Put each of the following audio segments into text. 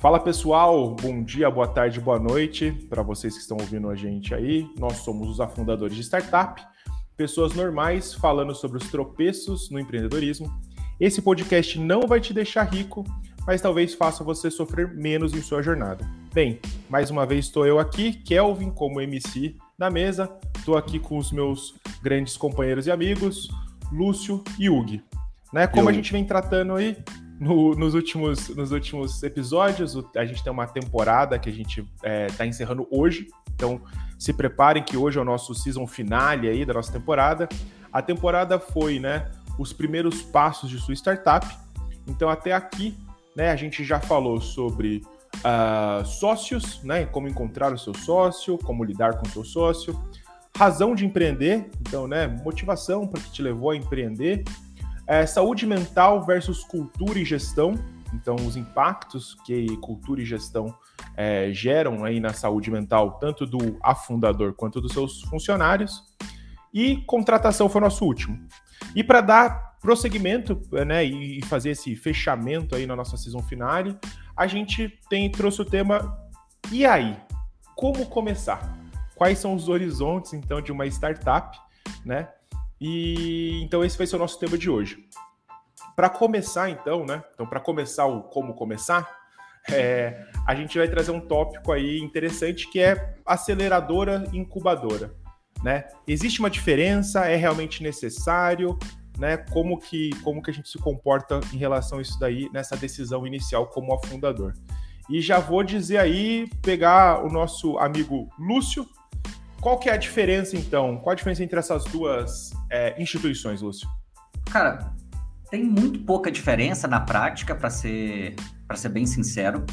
Fala pessoal, bom dia, boa tarde, boa noite para vocês que estão ouvindo a gente aí. Nós somos os afundadores de startup, pessoas normais falando sobre os tropeços no empreendedorismo. Esse podcast não vai te deixar rico, mas talvez faça você sofrer menos em sua jornada. Bem, mais uma vez estou eu aqui, Kelvin, como MC na mesa. Estou aqui com os meus grandes companheiros e amigos, Lúcio e Hugo. Né? Como eu... a gente vem tratando aí no, nos, últimos, nos últimos episódios. A gente tem uma temporada que a gente está é, encerrando hoje. Então, se preparem que hoje é o nosso season finale aí da nossa temporada. A temporada foi, né, os primeiros passos de sua startup. Então, até aqui, né, a gente já falou sobre uh, sócios, né, como encontrar o seu sócio, como lidar com o seu sócio, razão de empreender, então, né, motivação para que te levou a empreender, é, saúde mental versus cultura e gestão. Então, os impactos que cultura e gestão é, geram aí na saúde mental, tanto do afundador quanto dos seus funcionários. E contratação foi o nosso último. E para dar prosseguimento né, e fazer esse fechamento aí na nossa season finale, a gente tem trouxe o tema E aí? Como começar? Quais são os horizontes, então, de uma startup, né? E então esse vai ser o nosso tema de hoje. Para começar, então, né? Então, para começar o como começar, é, a gente vai trazer um tópico aí interessante que é aceleradora incubadora. Né? Existe uma diferença? É realmente necessário? Né? Como que como que a gente se comporta em relação a isso daí nessa decisão inicial como afundador? E já vou dizer aí, pegar o nosso amigo Lúcio, qual que é a diferença, então? Qual a diferença entre essas duas é, instituições, Lúcio? Cara, tem muito pouca diferença na prática, para ser, ser bem sincero.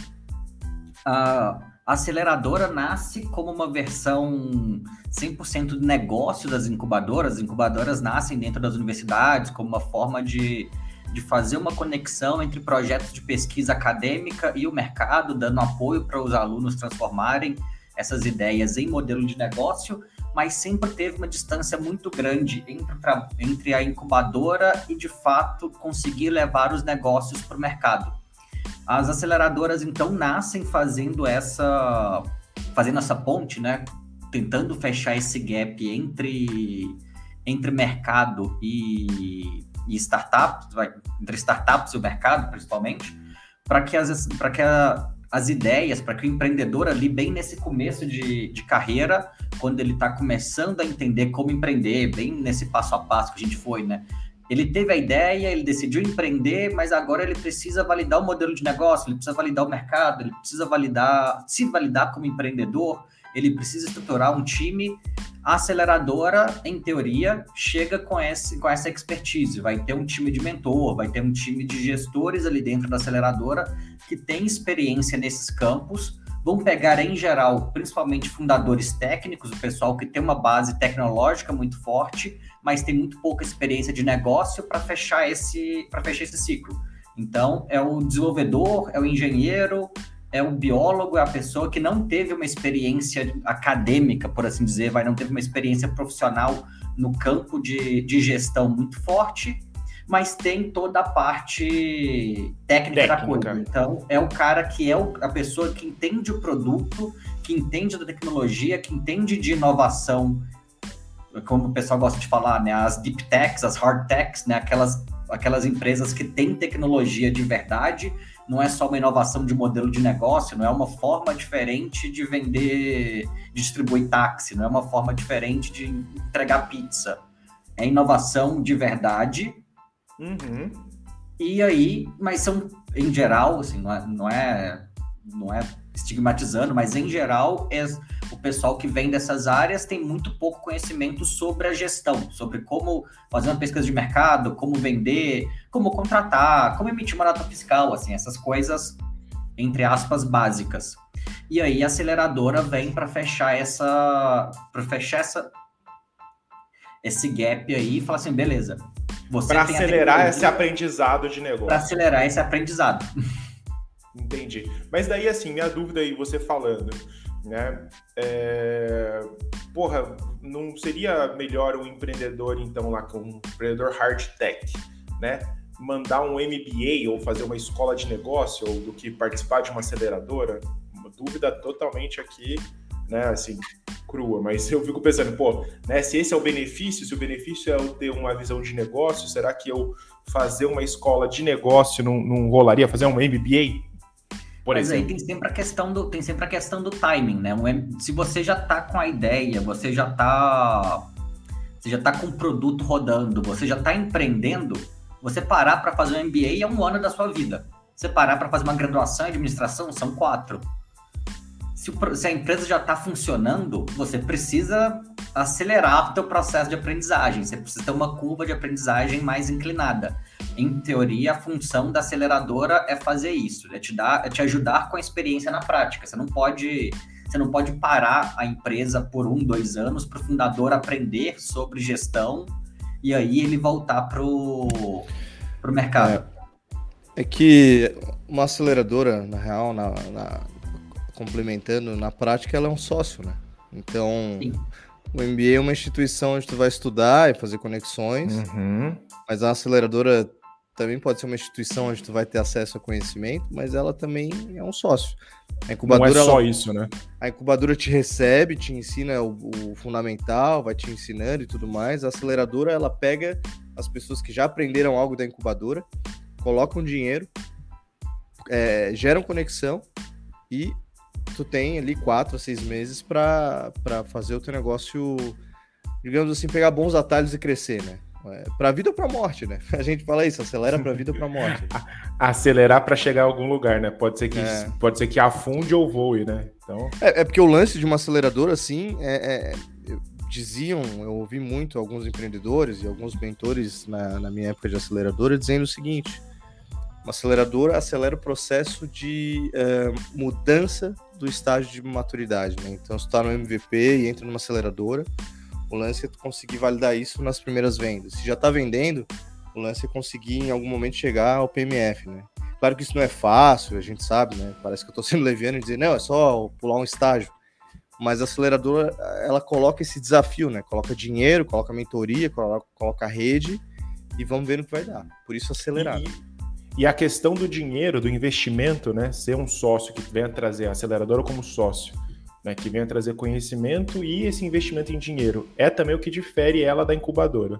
A aceleradora nasce como uma versão 100% de negócio das incubadoras. As incubadoras nascem dentro das universidades como uma forma de, de fazer uma conexão entre projetos de pesquisa acadêmica e o mercado, dando apoio para os alunos transformarem essas ideias em modelo de negócio, mas sempre teve uma distância muito grande entre, entre a incubadora e, de fato, conseguir levar os negócios para o mercado. As aceleradoras, então, nascem fazendo essa, fazendo essa ponte, né? Tentando fechar esse gap entre, entre mercado e, e startups, entre startups e o mercado, principalmente, para que, as, que a, as ideias para que o empreendedor ali, bem nesse começo de, de carreira, quando ele está começando a entender como empreender, bem nesse passo a passo que a gente foi, né? Ele teve a ideia, ele decidiu empreender, mas agora ele precisa validar o modelo de negócio, ele precisa validar o mercado, ele precisa validar, se validar como empreendedor, ele precisa estruturar um time. A aceleradora, em teoria, chega com, esse, com essa expertise. Vai ter um time de mentor, vai ter um time de gestores ali dentro da aceleradora que tem experiência nesses campos. Vão pegar, em geral, principalmente fundadores técnicos, o pessoal que tem uma base tecnológica muito forte, mas tem muito pouca experiência de negócio para fechar esse para fechar esse ciclo. Então, é o desenvolvedor, é o engenheiro, é o biólogo, é a pessoa que não teve uma experiência acadêmica, por assim dizer, vai não teve uma experiência profissional no campo de, de gestão muito forte, mas tem toda a parte técnica, técnica. da coisa. Então, é o cara que é o, a pessoa que entende o produto, que entende da tecnologia, que entende de inovação, como o pessoal gosta de falar, né? As deep techs, as hard techs, né? Aquelas, aquelas empresas que têm tecnologia de verdade, não é só uma inovação de modelo de negócio, não é uma forma diferente de vender, distribuir táxi, não é uma forma diferente de entregar pizza. É inovação de verdade. Uhum. E aí, mas são, em geral, assim, não é, não é, não é estigmatizando, mas em geral, é, o pessoal que vem dessas áreas tem muito pouco conhecimento sobre a gestão, sobre como fazer uma pesquisa de mercado, como vender, como contratar, como emitir uma nota fiscal, assim, essas coisas, entre aspas, básicas. E aí a aceleradora vem para fechar essa. para fechar essa. esse gap aí e falar assim, beleza. Para acelerar esse aprendizado de negócio. Para acelerar esse aprendizado. Entendi. Mas daí, assim, minha dúvida aí, você falando, né? É... Porra, não seria melhor um empreendedor, então, lá com um empreendedor hard tech, né? mandar um MBA ou fazer uma escola de negócio ou do que participar de uma aceleradora? Uma dúvida totalmente aqui, né, assim, crua, mas eu fico pensando, pô, né, se esse é o benefício, se o benefício é eu ter uma visão de negócio, será que eu fazer uma escola de negócio não, não rolaria? Fazer um MBA? Por Mas exemplo. aí tem sempre a questão do tem sempre a questão do timing, né? Um, se você já tá com a ideia, você já tá você já tá com o produto rodando, você já tá empreendendo, você parar para fazer um MBA é um ano da sua vida. Você parar para fazer uma graduação em administração são quatro se, o, se a empresa já está funcionando, você precisa acelerar o teu processo de aprendizagem. Você precisa ter uma curva de aprendizagem mais inclinada. Em teoria, a função da aceleradora é fazer isso, é te dar, é te ajudar com a experiência na prática. Você não pode você não pode parar a empresa por um, dois anos para o fundador aprender sobre gestão e aí ele voltar para o mercado. É, é, que uma aceleradora, na real, na, na, complementando, na prática ela é um sócio, né? Então, Sim. o MBA é uma instituição onde tu vai estudar e fazer conexões, uhum. mas a aceleradora também pode ser uma instituição onde tu vai ter acesso a conhecimento, mas ela também é um sócio. A incubadora, Não é só ela, isso, né? A incubadora te recebe, te ensina o, o, fundamental, vai te ensinando e tudo mais. A aceleradora, ela pega as pessoas que já aprenderam algo da incubadora, colocam dinheiro, é, geram conexão e tu tem ali quatro a seis meses para fazer o teu negócio, digamos assim, pegar bons atalhos e crescer, né? É, para vida ou para morte, né? A gente fala isso, acelera para vida ou para morte. Acelerar para chegar a algum lugar, né? Pode ser que é. pode ser que afunde ou voe, né? Então é, é porque o lance de uma aceleradora assim é, é diziam, eu ouvi muito alguns empreendedores e alguns mentores na, na minha época de aceleradora dizendo o seguinte: uma aceleradora acelera o processo de uh, mudança do estágio de maturidade, né? Então, se está no MVP e entra numa aceleradora, o lance é conseguir validar isso nas primeiras vendas. Se já está vendendo, o lance é conseguir em algum momento chegar ao PMF, né? Claro que isso não é fácil, a gente sabe, né? Parece que eu estou sendo leviano e dizer, não, é só pular um estágio. Mas a aceleradora, ela coloca esse desafio, né? Coloca dinheiro, coloca mentoria, coloca, coloca rede e vamos ver no que vai dar. Por isso acelerar. E, e a questão do dinheiro, do investimento, né? Ser um sócio que venha trazer a aceleradora como sócio, né? Que venha trazer conhecimento e esse investimento em dinheiro é também o que difere ela da incubadora.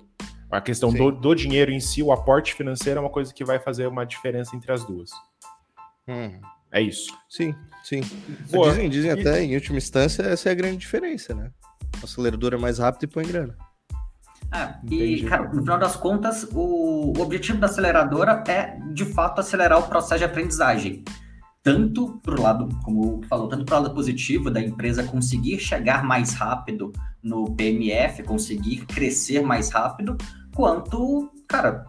A questão do, do, dinheiro em si, o aporte financeiro é uma coisa que vai fazer uma diferença entre as duas. Hum. É isso. Sim, sim. Boa. Dizem, dizem e... até, em última instância, essa é a grande diferença, né? A aceleradora é mais rápida e põe grana. É, e, cara, no final das contas, o, o objetivo da aceleradora é, de fato, acelerar o processo de aprendizagem. Tanto para o lado, como falou, tanto para o lado positivo da empresa conseguir chegar mais rápido no PMF, conseguir crescer mais rápido, quanto, cara,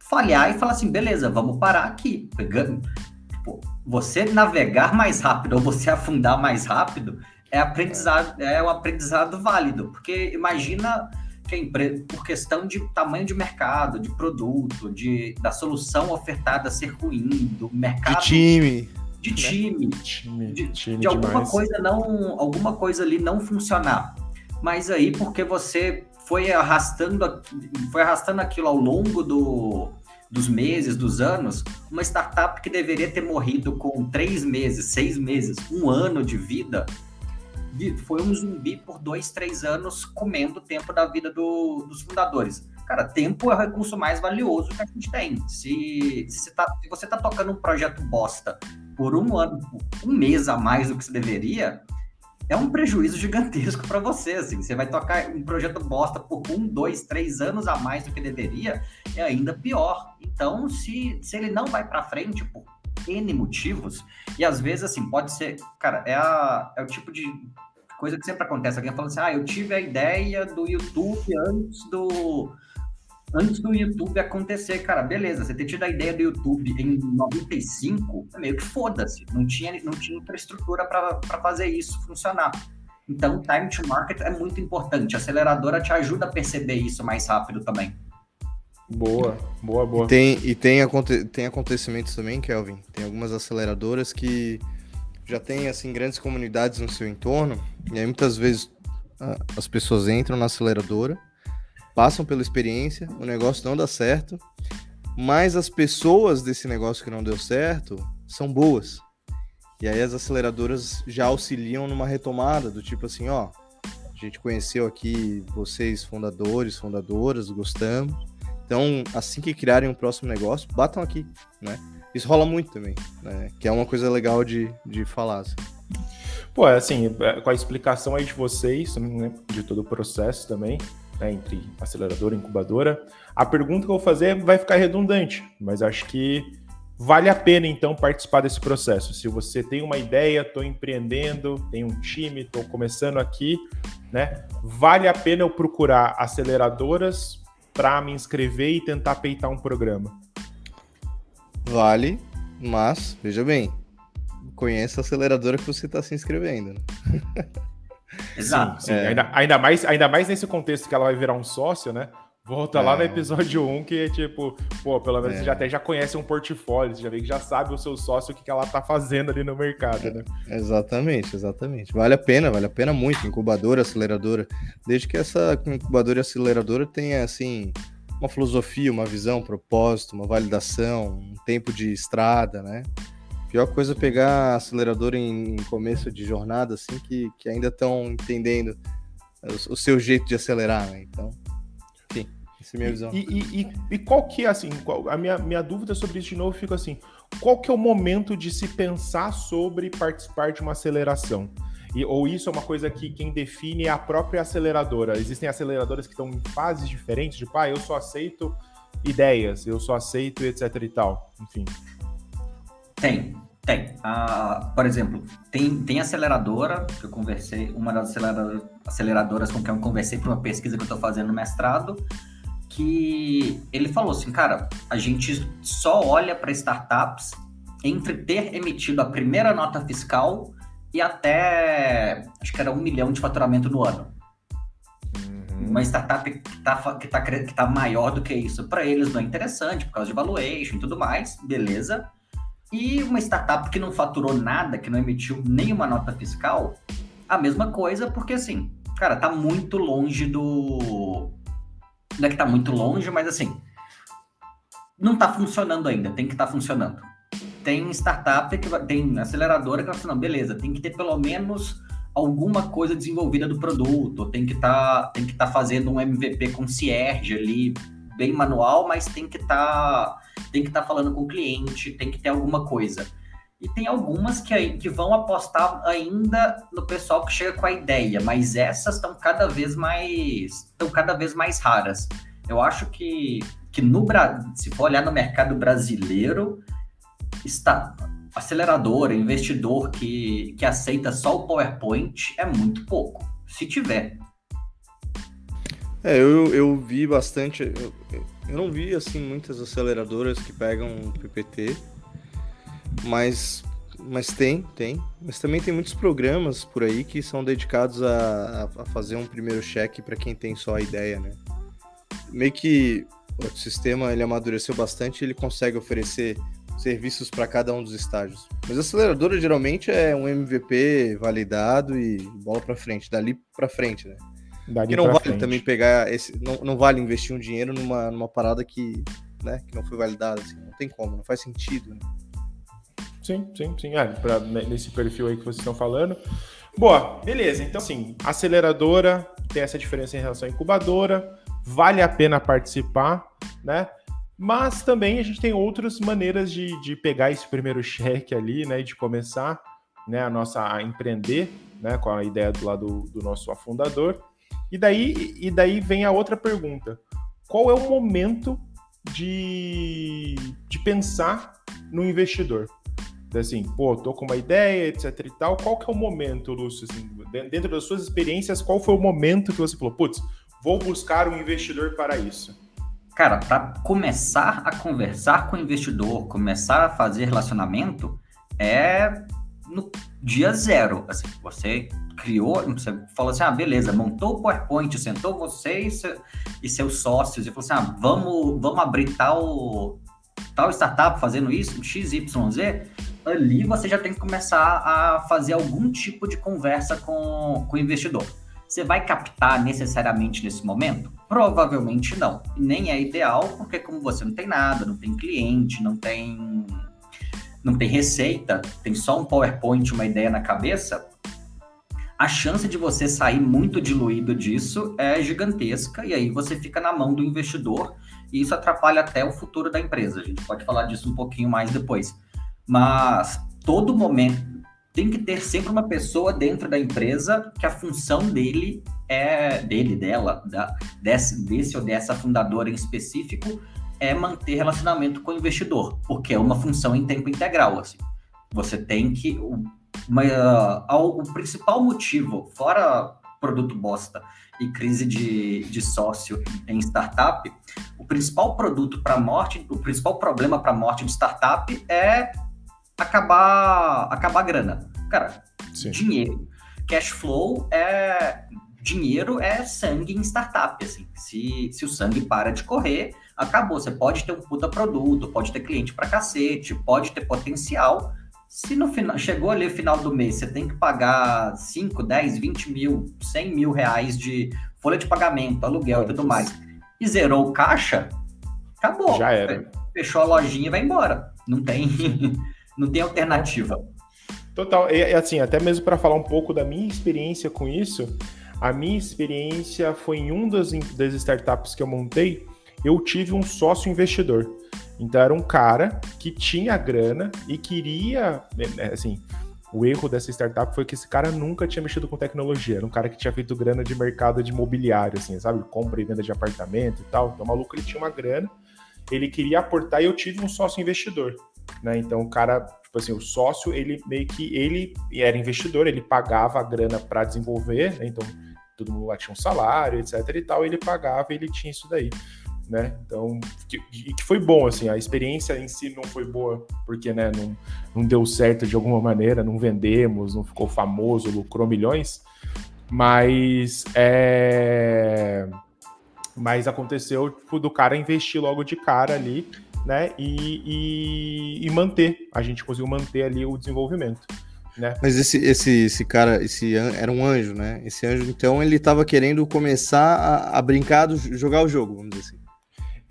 falhar e falar assim, beleza, vamos parar aqui. Pegando, tipo, você navegar mais rápido ou você afundar mais rápido é aprendizado, é um aprendizado válido. Porque imagina que a empresa, por questão de tamanho de mercado, de produto, de, da solução ofertada ser ruim, do mercado. De time. De né? time. time de, time de alguma coisa não. Alguma coisa ali não funcionar. Mas aí, porque você foi arrastando, foi arrastando aquilo ao longo do, dos meses, dos anos, uma startup que deveria ter morrido com três meses, seis meses, um ano de vida, foi um zumbi por dois, três anos comendo o tempo da vida do, dos fundadores. Cara, tempo é o recurso mais valioso que a gente tem. Se, se, você, tá, se você tá tocando um projeto bosta por um ano, um mês a mais do que você deveria, é um prejuízo gigantesco para você. Assim. Você vai tocar um projeto bosta por um, dois, três anos a mais do que deveria, é ainda pior. Então, se, se ele não vai para frente por N motivos, e às vezes, assim, pode ser, cara, é, a, é o tipo de coisa que sempre acontece. Alguém fala assim, ah, eu tive a ideia do YouTube antes do antes do YouTube acontecer, cara, beleza, você ter tido a ideia do YouTube em 95, é meio que foda-se, não tinha, não tinha infraestrutura para fazer isso funcionar. Então, time to market é muito importante. A aceleradora te ajuda a perceber isso mais rápido também. Boa, boa, boa. E tem, e tem, aconte tem acontecimentos também, Kelvin. Tem algumas aceleradoras que já tem assim grandes comunidades no seu entorno, e aí muitas vezes as pessoas entram na aceleradora, passam pela experiência, o negócio não dá certo, mas as pessoas desse negócio que não deu certo são boas. E aí as aceleradoras já auxiliam numa retomada do tipo assim, ó, a gente conheceu aqui vocês fundadores, fundadoras, gostamos. Então, assim que criarem um próximo negócio, batam aqui, né? Isso rola muito também, né? Que é uma coisa legal de, de falar. Assim. Pô, é assim, é, com a explicação aí de vocês, né, de todo o processo também, né, entre aceleradora e incubadora, a pergunta que eu vou fazer vai ficar redundante, mas acho que vale a pena então participar desse processo. Se você tem uma ideia, estou empreendendo, tem um time, estou começando aqui, né? Vale a pena eu procurar aceleradoras para me inscrever e tentar peitar um programa? Vale, mas veja bem, conheça a aceleradora que você está se inscrevendo. Né? Exato. Sim, sim. É... Ainda, ainda, mais, ainda mais nesse contexto que ela vai virar um sócio, né? Volta é. lá no episódio 1, que é tipo, pô, pelo menos é. você já até já conhece um portfólio, você já vê que já sabe o seu sócio, o que, que ela tá fazendo ali no mercado, né? Exatamente, exatamente. Vale a pena, vale a pena muito. Incubadora, aceleradora. Desde que essa incubadora e aceleradora tenha, assim, uma filosofia, uma visão, um propósito, uma validação, um tempo de estrada, né? Pior coisa é pegar acelerador em começo de jornada, assim, que, que ainda estão entendendo o, o seu jeito de acelerar, né? Então essa é a minha visão. E, e, e, e qual que é, assim, qual, a minha, minha dúvida sobre isso de novo fica assim, qual que é o momento de se pensar sobre participar de uma aceleração? E, ou isso é uma coisa que quem define é a própria aceleradora? Existem aceleradoras que estão em fases diferentes, de tipo, ah, eu só aceito ideias, eu só aceito etc e tal, enfim. Tem, tem. Uh, por exemplo, tem, tem aceleradora, que eu conversei, uma das aceleradoras com quem eu conversei para uma pesquisa que eu estou fazendo no mestrado, que ele falou assim, cara, a gente só olha para startups entre ter emitido a primeira nota fiscal e até, acho que era um milhão de faturamento no ano. Uhum. Uma startup que está que tá, que tá maior do que isso, para eles não é interessante, por causa de valuation e tudo mais, beleza. E uma startup que não faturou nada, que não emitiu nenhuma nota fiscal, a mesma coisa, porque assim, cara, tá muito longe do, não é que tá muito longe, mas assim, não tá funcionando ainda, tem que estar tá funcionando. Tem startup que tem aceleradora que vai não, beleza, tem que ter pelo menos alguma coisa desenvolvida do produto, tem que tá, estar tá fazendo um MVP com Cierge ali, bem manual, mas tem que tá, tem que estar tá falando com o cliente, tem que ter alguma coisa. E tem algumas que, que vão apostar ainda no pessoal que chega com a ideia, mas essas estão cada vez mais estão cada vez mais raras. Eu acho que, que no se for olhar no mercado brasileiro, está acelerador, investidor que, que aceita só o PowerPoint é muito pouco, se tiver. É, eu, eu vi bastante. Eu, eu não vi assim muitas aceleradoras que pegam PPT mas, mas tem, tem. Mas também tem muitos programas por aí que são dedicados a, a fazer um primeiro cheque para quem tem só a ideia, né? Meio que o sistema ele amadureceu bastante, ele consegue oferecer serviços para cada um dos estágios. Mas a aceleradora geralmente é um MVP validado e bola para frente, dali para frente, né? Dali que não vale frente. também pegar esse, não, não vale investir um dinheiro numa, numa parada que, né, que não foi validada, assim, não tem como, não faz sentido. Né? Sim, sim, sim. É, pra, nesse perfil aí que vocês estão falando. Boa, beleza. Então, assim, aceleradora tem essa diferença em relação à incubadora, vale a pena participar, né? Mas também a gente tem outras maneiras de, de pegar esse primeiro cheque ali, né? E de começar né, a nossa a empreender, né? Com a ideia do lado do nosso afundador. E daí, e daí vem a outra pergunta: qual é o momento de, de pensar no investidor? assim, pô, tô com uma ideia, etc e tal. Qual que é o momento, Lúcio, assim, dentro das suas experiências, qual foi o momento que você falou, putz, vou buscar um investidor para isso? Cara, para começar a conversar com o investidor, começar a fazer relacionamento, é no dia zero. Assim, você criou, você falou assim, ah, beleza, montou o PowerPoint, sentou você e, seu, e seus sócios e falou assim, ah, vamos, vamos abrir tal, tal startup fazendo isso, XYZ, ali você já tem que começar a fazer algum tipo de conversa com, com o investidor. Você vai captar necessariamente nesse momento? Provavelmente não. Nem é ideal, porque como você não tem nada, não tem cliente, não tem não tem receita, tem só um PowerPoint, uma ideia na cabeça, a chance de você sair muito diluído disso é gigantesca e aí você fica na mão do investidor e isso atrapalha até o futuro da empresa. A gente pode falar disso um pouquinho mais depois. Mas todo momento tem que ter sempre uma pessoa dentro da empresa que a função dele é dele, dela, da, desse, desse ou dessa fundadora em específico é manter relacionamento com o investidor, porque é uma função em tempo integral. Assim. Você tem que. Uma, uh, o principal motivo, fora produto bosta e crise de, de sócio em startup, o principal produto para morte, o principal problema para morte de startup é acabar, acabar a grana. Cara, Sim. dinheiro. Cash flow é. Dinheiro é sangue em startup. Assim. Se, se o sangue para de correr, acabou. Você pode ter um puta produto, pode ter cliente pra cacete, pode ter potencial. Se no final chegou ali final do mês, você tem que pagar 5, 10, 20 mil, 100 mil reais de folha de pagamento, aluguel e tudo mais, e zerou o caixa, acabou. Já era. Fechou a lojinha e vai embora. Não tem, não tem alternativa. Total. E assim, até mesmo para falar um pouco da minha experiência com isso, a minha experiência foi em um das, das startups que eu montei, eu tive um sócio investidor. Então era um cara que tinha grana e queria, né, né, assim, o erro dessa startup foi que esse cara nunca tinha mexido com tecnologia. Era um cara que tinha feito grana de mercado de imobiliário, assim, sabe? Compra e venda de apartamento e tal. Então o maluco ele tinha uma grana, ele queria aportar e eu tive um sócio investidor, né? Então o cara, tipo assim, o sócio, ele meio que ele era investidor, ele pagava a grana para desenvolver, né? Então todo mundo lá tinha um salário, etc e tal, ele pagava e ele tinha isso daí né? Então, que, que foi bom, assim, a experiência em si não foi boa, porque, né, não, não deu certo de alguma maneira, não vendemos, não ficou famoso, lucrou milhões, mas é... Mas aconteceu tipo, do cara investir logo de cara ali, né? E, e, e manter. A gente conseguiu manter ali o desenvolvimento. Né? Mas esse, esse, esse cara, esse era um anjo, né? Esse anjo, então, ele estava querendo começar a, a brincar, do, jogar o jogo, vamos dizer assim.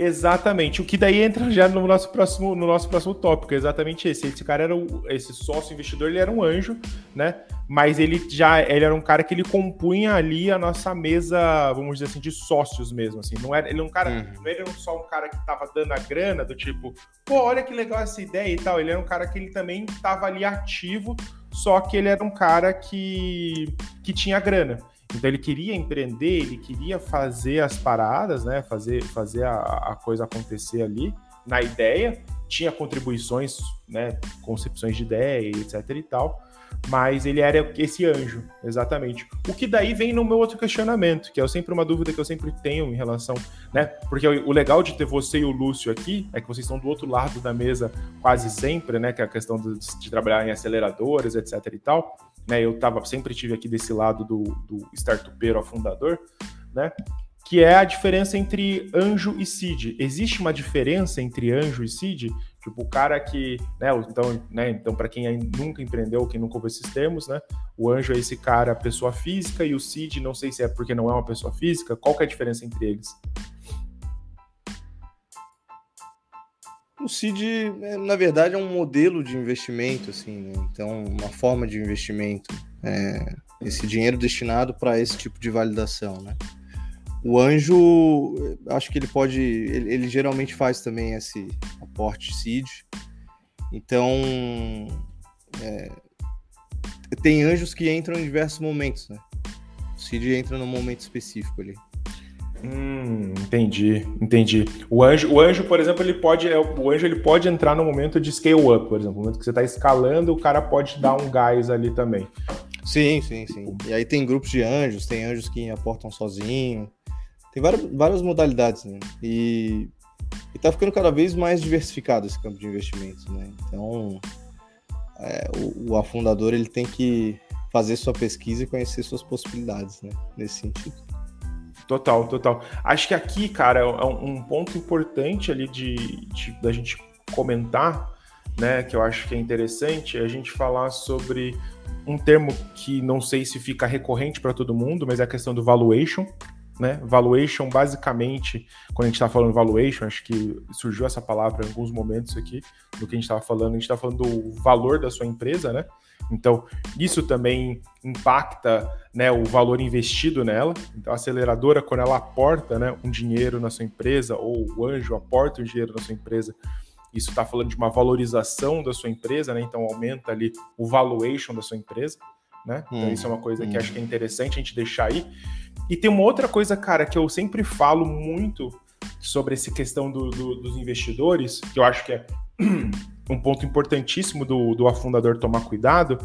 Exatamente. O que daí entra já no nosso próximo, no nosso próximo tópico, é exatamente esse. Esse cara era o, esse sócio investidor, ele era um anjo, né? Mas ele já ele era um cara que ele compunha ali a nossa mesa, vamos dizer assim, de sócios mesmo, assim. Não era ele é um cara, uhum. não era só um cara que tava dando a grana do tipo, pô, olha que legal essa ideia e tal. Ele era um cara que ele também tava ali ativo, só que ele era um cara que que tinha grana. Então ele queria empreender, ele queria fazer as paradas, né? Fazer, fazer a, a coisa acontecer ali na ideia. Tinha contribuições, né? Concepções de ideia, etc e tal. Mas ele era esse anjo, exatamente. O que daí vem no meu outro questionamento, que é sempre uma dúvida que eu sempre tenho em relação, né? Porque o legal de ter você e o Lúcio aqui é que vocês estão do outro lado da mesa quase sempre, né? Que é a questão de, de trabalhar em aceleradores, etc e tal né? Eu tava, sempre tive aqui desse lado do, do startupeiro ao fundador, né? Que é a diferença entre anjo e seed. Existe uma diferença entre anjo e seed? Tipo, o cara que, né, então, né, então para quem nunca empreendeu, quem nunca ouviu esses termos, né, o anjo é esse cara, pessoa física, e o seed, não sei se é porque não é uma pessoa física, qual que é a diferença entre eles? O CID, é, na verdade, é um modelo de investimento, assim, né? então uma forma de investimento, é, esse dinheiro destinado para esse tipo de validação, né? O anjo, acho que ele pode, ele, ele geralmente faz também esse aporte seed. Então, é, tem anjos que entram em diversos momentos, né? O seed entra num momento específico ali. Hum, entendi, entendi. O anjo, o anjo, por exemplo, ele pode, é, o anjo ele pode entrar no momento de scale up, por exemplo, no momento que você está escalando, o cara pode dar um gás ali também. Sim, sim, sim. E aí tem grupos de anjos, tem anjos que aportam sozinho, tem várias, várias modalidades, né? E, e tá ficando cada vez mais diversificado esse campo de investimentos, né? Então, é, o, o afundador ele tem que fazer sua pesquisa e conhecer suas possibilidades, né? Nesse sentido. Total, total. Acho que aqui, cara, é um ponto importante ali de, de da gente comentar né, que eu acho que é interessante, é a gente falar sobre um termo que não sei se fica recorrente para todo mundo, mas é a questão do valuation, né? Valuation, basicamente, quando a gente está falando valuation, acho que surgiu essa palavra em alguns momentos aqui do que a gente estava falando, a gente está falando do valor da sua empresa, né? Então, isso também impacta né, o valor investido nela. Então, a aceleradora, quando ela aporta né, um dinheiro na sua empresa, ou o anjo aporta um dinheiro na sua empresa, isso está falando de uma valorização da sua empresa, né? Então, aumenta ali o valuation da sua empresa. Né? Então, hum, isso é uma coisa hum. que acho que é interessante a gente deixar aí. E tem uma outra coisa, cara, que eu sempre falo muito sobre essa questão do, do, dos investidores, que eu acho que é um ponto importantíssimo do, do afundador tomar cuidado,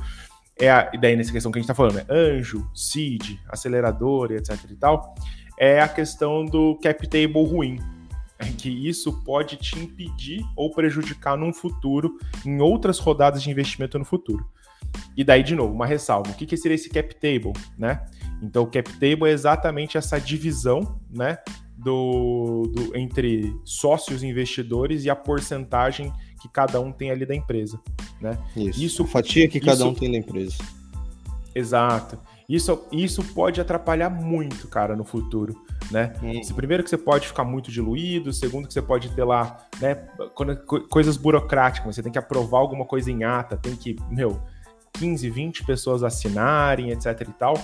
é a, e daí nessa questão que a gente está falando, é anjo, seed, acelerador, etc e tal, é a questão do cap table ruim. É que isso pode te impedir ou prejudicar num futuro, em outras rodadas de investimento no futuro. E daí, de novo, uma ressalva. O que, que seria esse cap table, né? Então, o cap table é exatamente essa divisão, né, do, do, entre sócios investidores e a porcentagem que cada um tem ali da empresa, né? Isso. isso a fatia que cada um tem da empresa. Exato. Isso, isso pode atrapalhar muito, cara, no futuro, né? Hum. Primeiro que você pode ficar muito diluído, segundo que você pode ter lá, né, coisas burocráticas, você tem que aprovar alguma coisa em ata, tem que, meu, 15, 20 pessoas assinarem, etc e tal.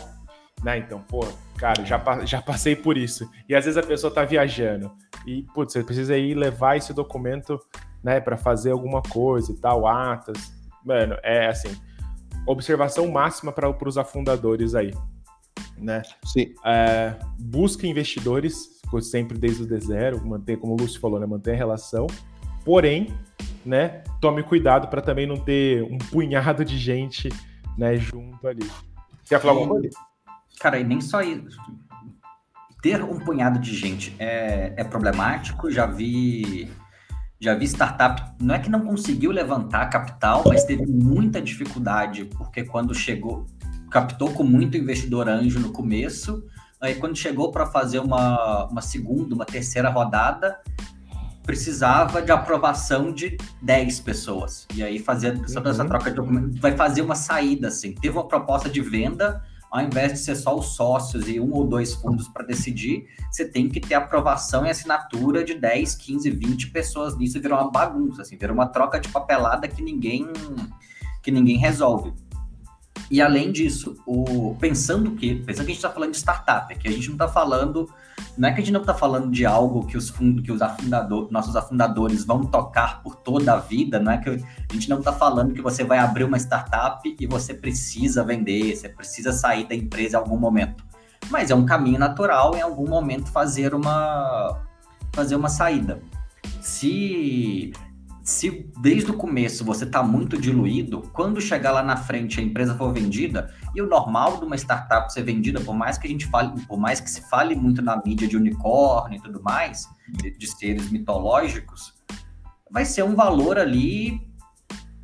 Né? Então, pô, cara, já, já passei por isso. E às vezes a pessoa tá viajando e, putz, você precisa ir levar esse documento, né, para fazer alguma coisa e tal, atas. Mano, é assim, observação máxima para os afundadores aí, né? Sim. É, busca investidores, sempre desde o D zero, manter, como o Lúcio falou, né, manter a relação. Porém, né, tome cuidado para também não ter um punhado de gente, né, junto ali. Quer falar alguma coisa? Cara, e nem só isso. Ter um punhado de gente é, é problemático. Já vi, já vi startup, não é que não conseguiu levantar capital, mas teve muita dificuldade, porque quando chegou, captou com muito investidor anjo no começo, aí quando chegou para fazer uma, uma segunda, uma terceira rodada, precisava de aprovação de 10 pessoas. E aí, fazendo uhum. essa troca de documentos, vai fazer uma saída, assim. Teve uma proposta de venda, ao invés de ser só os sócios e um ou dois fundos para decidir, você tem que ter aprovação e assinatura de 10, 15, 20 pessoas nisso, virou uma bagunça, assim, virou uma troca de papelada que ninguém que ninguém resolve. E além disso, o, pensando que, pensando que a gente está falando de startup, que a gente não está falando, não é que a gente não está falando de algo que os fundos, que os afundadores, nossos afundadores vão tocar por toda a vida, não é que a gente não está falando que você vai abrir uma startup e você precisa vender, você precisa sair da empresa em algum momento. Mas é um caminho natural em algum momento fazer uma fazer uma saída. Se se desde o começo você está muito diluído, quando chegar lá na frente a empresa for vendida, e o normal de uma startup ser vendida, por mais que a gente fale, por mais que se fale muito na mídia de unicórnio e tudo mais, de, de seres mitológicos, vai ser um valor ali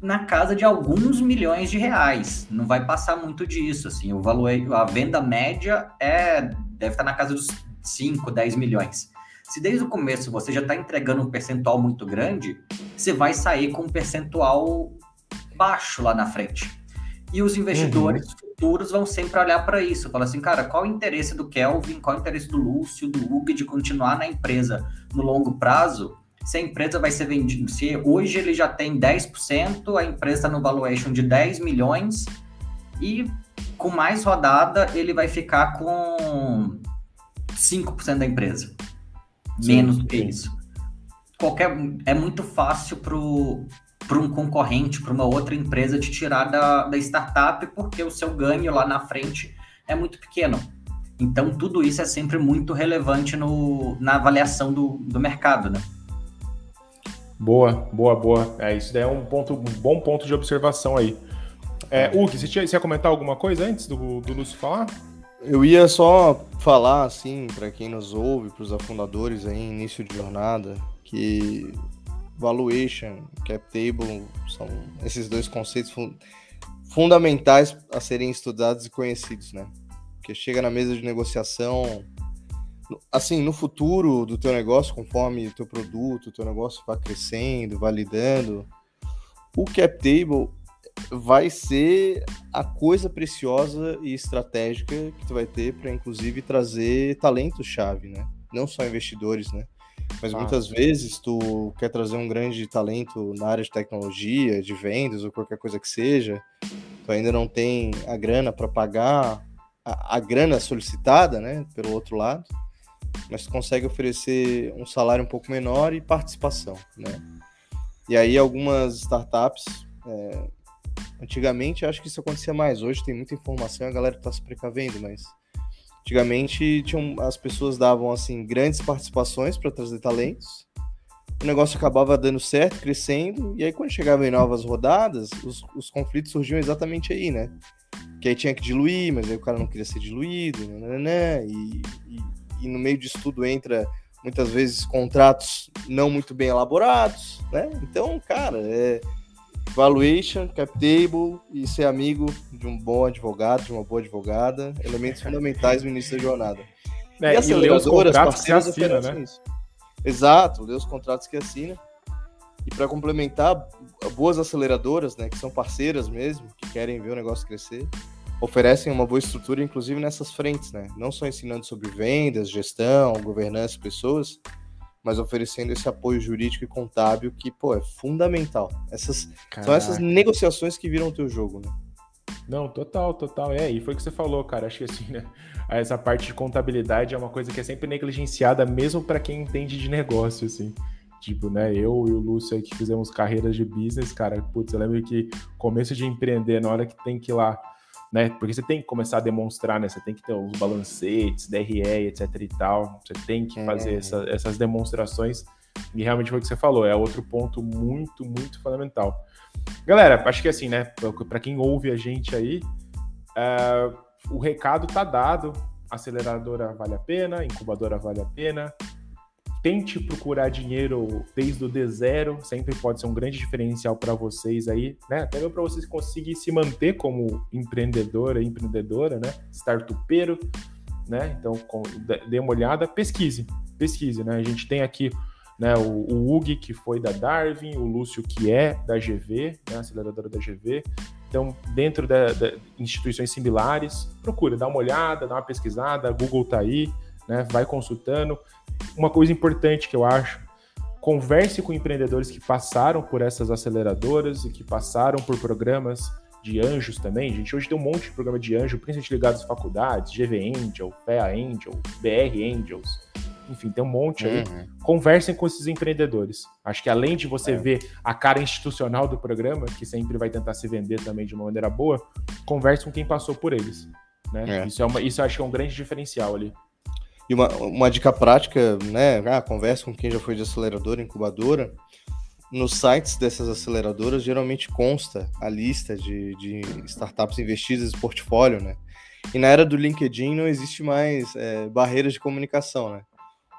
na casa de alguns milhões de reais. Não vai passar muito disso, assim. O valor, a venda média é deve estar na casa dos 5, 10 milhões. Se desde o começo você já está entregando um percentual muito grande, você vai sair com um percentual baixo lá na frente. E os investidores uhum. Futuros vão sempre olhar para isso, falar assim, cara, qual o interesse do Kelvin, qual o interesse do Lúcio, do Hugo de continuar na empresa no longo prazo? Se a empresa vai ser vendida, se hoje ele já tem 10%, a empresa está no valuation de 10 milhões e com mais rodada ele vai ficar com 5% da empresa menos do que isso. Qualquer, é muito fácil para um concorrente, para uma outra empresa, te tirar da, da startup, porque o seu ganho lá na frente é muito pequeno. Então, tudo isso é sempre muito relevante no, na avaliação do, do mercado, né? Boa, boa, boa. É, isso daí é um, ponto, um bom ponto de observação aí. É, Hugo, você, tinha, você ia comentar alguma coisa antes do, do Lúcio falar? Eu ia só falar, assim, para quem nos ouve, para os afundadores aí, início de jornada, que valuation, cap table, são esses dois conceitos fun fundamentais a serem estudados e conhecidos, né? Porque chega na mesa de negociação, assim, no futuro do teu negócio, conforme o teu produto, o teu negócio vai crescendo, validando, o cap table vai ser a coisa preciosa e estratégica que tu vai ter para inclusive trazer talento chave, né? Não só investidores, né? Mas ah. muitas vezes tu quer trazer um grande talento na área de tecnologia, de vendas ou qualquer coisa que seja, tu ainda não tem a grana para pagar a, a, grana solicitada, né, pelo outro lado, mas tu consegue oferecer um salário um pouco menor e participação, né? E aí algumas startups, é, antigamente acho que isso acontecia mais, hoje tem muita informação e a galera está se precavendo, mas Antigamente tinham, as pessoas davam assim grandes participações para trazer talentos. O negócio acabava dando certo, crescendo, e aí quando chegava em novas rodadas, os, os conflitos surgiam exatamente aí, né? Que aí tinha que diluir, mas aí o cara não queria ser diluído, nananã, e, e, e no meio disso tudo entra muitas vezes contratos não muito bem elaborados, né? Então, cara, é, Valuation, cap table e ser amigo de um bom advogado, de uma boa advogada, elementos fundamentais no início da jornada. É, e aceleradoras, e parceiras que assina, né? Isso. Exato, ler os contratos que assina. E para complementar, boas aceleradoras, né, que são parceiras mesmo, que querem ver o negócio crescer, oferecem uma boa estrutura, inclusive nessas frentes, né? Não só ensinando sobre vendas, gestão, governança, pessoas, mas oferecendo esse apoio jurídico e contábil que, pô, é fundamental. Essas são essas negociações que viram o teu jogo, né? Não, total, total. É, e foi o que você falou, cara. Acho que assim, né? Essa parte de contabilidade é uma coisa que é sempre negligenciada, mesmo para quem entende de negócio, assim. Tipo, né? Eu e o Lúcio aí que fizemos carreiras de business, cara. Putz, eu lembro que começo de empreender, na hora que tem que ir lá né? Porque você tem que começar a demonstrar, né? Você tem que ter os balancetes, DRE, etc e tal. Você tem que fazer é. essa, essas demonstrações. E realmente foi o que você falou, é outro ponto muito, muito fundamental. Galera, acho que assim, né? Para quem ouve a gente aí, uh, o recado tá dado. Aceleradora vale a pena, incubadora vale a pena, tente procurar dinheiro desde o D0, sempre pode ser um grande diferencial para vocês aí, né? Até mesmo para vocês conseguirem se manter como empreendedora, empreendedora, né? Startupeiro, né? Então, com, dê uma olhada, pesquise, pesquise, né? A gente tem aqui né, o, o que foi da Darwin, o Lúcio, que é da GV, né, aceleradora da GV. Então, dentro de instituições similares, procure, dá uma olhada, dá uma pesquisada, Google tá aí, né? Vai consultando. Uma coisa importante que eu acho, converse com empreendedores que passaram por essas aceleradoras e que passaram por programas de anjos também. Gente, hoje tem um monte de programa de anjo, principalmente ligados às faculdades, GV Angel, PA Angel, BR Angels. Enfim, tem um monte aí. Uhum. Conversem com esses empreendedores. Acho que além de você é. ver a cara institucional do programa, que sempre vai tentar se vender também de uma maneira boa, converse com quem passou por eles. Né? É. Isso, é uma, isso acho que é um grande diferencial ali. E uma, uma dica prática, né? Ah, conversa com quem já foi de aceleradora, incubadora. Nos sites dessas aceleradoras geralmente consta a lista de, de startups investidas em portfólio, né? E na era do LinkedIn não existe mais é, barreiras de comunicação, né?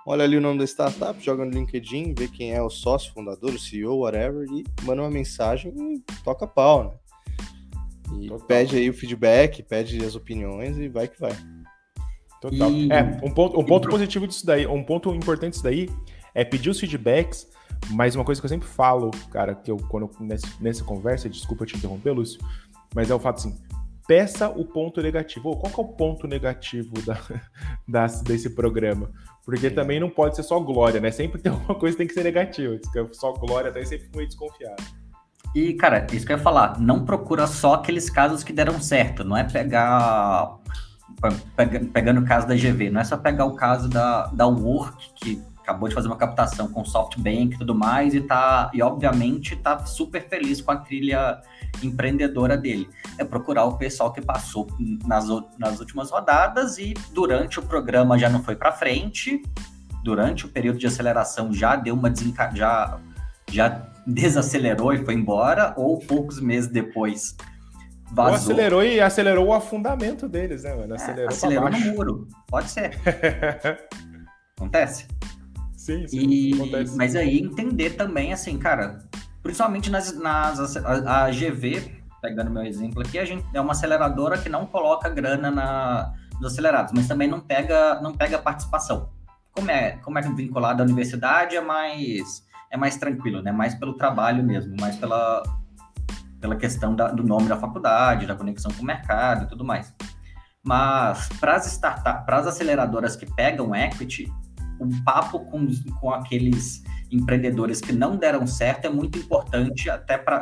Olha ali o nome da startup, joga no LinkedIn, vê quem é o sócio, fundador, o CEO, whatever, e manda uma mensagem e toca pau, né? E Total. pede aí o feedback, pede as opiniões e vai que vai. Total. E... É, um ponto, um ponto positivo disso daí, um ponto importante disso daí é pedir os feedbacks, mas uma coisa que eu sempre falo, cara, que eu, quando nessa, nessa conversa, desculpa te interromper, Lúcio, mas é o fato assim, peça o ponto negativo. Qual que é o ponto negativo da, da, desse programa? Porque também não pode ser só glória, né? Sempre tem alguma coisa que tem que ser negativa. Só glória até sempre meio desconfiado. E, cara, isso que eu ia falar, não procura só aqueles casos que deram certo, não é pegar pegando o caso da GV, não é só pegar o caso da, da Work, que acabou de fazer uma captação com SoftBank e tudo mais, e tá, e obviamente tá super feliz com a trilha empreendedora dele. É procurar o pessoal que passou nas, nas últimas rodadas e durante o programa já não foi para frente, durante o período de aceleração já deu uma já, já desacelerou e foi embora, ou poucos meses depois Vazou. Ou acelerou e acelerou o afundamento deles, né, mano? Acelerou, é, acelerou no muro. Pode ser. acontece. Sim, sim. E... Acontece. Mas aí entender também, assim, cara, principalmente nas, nas a, a, GV, pegando meu exemplo aqui, a gente é uma aceleradora que não coloca grana na, nos acelerados, mas também não pega, não pega participação. Como é, como é vinculado à universidade, é mais, é mais tranquilo, né? Mais pelo trabalho mesmo, mais pela, pela questão da, do nome da faculdade, da conexão com o mercado e tudo mais. Mas para as startups, para as aceleradoras que pegam equity, um papo com, com aqueles empreendedores que não deram certo é muito importante até para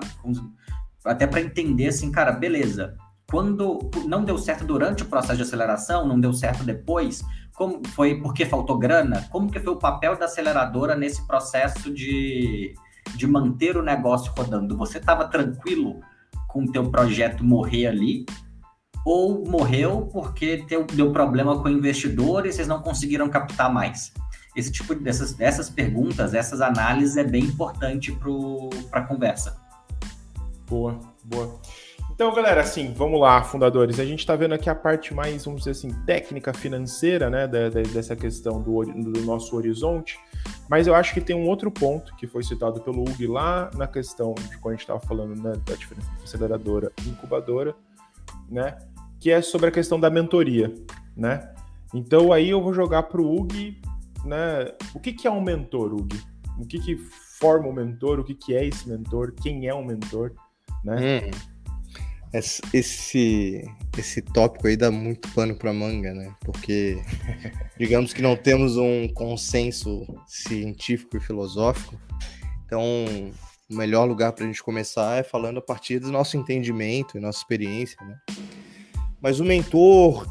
até para entender assim, cara, beleza. Quando não deu certo durante o processo de aceleração, não deu certo depois, como foi porque faltou grana? Como que foi o papel da aceleradora nesse processo de, de manter o negócio rodando? Você estava tranquilo com o teu projeto morrer ali? Ou morreu porque teu, deu problema com o investidor e vocês não conseguiram captar mais? Esse tipo dessas, dessas perguntas, essas análises é bem importante para a conversa. Boa, boa. Então, galera, assim, vamos lá, fundadores. A gente está vendo aqui a parte mais, vamos dizer assim, técnica, financeira, né, da, da, dessa questão do, do, nosso horizonte. Mas eu acho que tem um outro ponto que foi citado pelo Hugo lá na questão de quando a gente estava falando né, da diferença entre aceleradora e incubadora, né, que é sobre a questão da mentoria, né. Então aí eu vou jogar para o Hugo, né, o que, que é um mentor, Hugo? O que, que forma um mentor? O que, que é esse mentor? Quem é um mentor? Né? Hum. Esse, esse tópico aí dá muito pano para manga, né? Porque digamos que não temos um consenso científico e filosófico. Então, o melhor lugar para a gente começar é falando a partir do nosso entendimento e nossa experiência, né? Mas o mentor,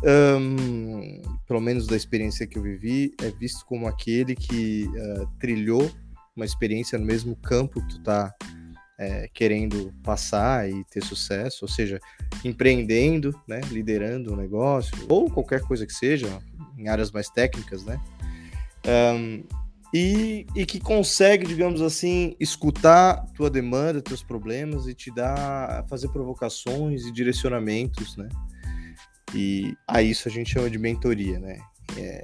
pelo menos da experiência que eu vivi, é visto como aquele que uh, trilhou uma experiência no mesmo campo que tu tá é, querendo passar e ter sucesso, ou seja, empreendendo, né, liderando um negócio, ou qualquer coisa que seja, em áreas mais técnicas, né? Um, e, e, que consegue, digamos assim, escutar tua demanda, teus problemas e te dar, fazer provocações e direcionamentos, né? E a isso a gente chama de mentoria, né? É,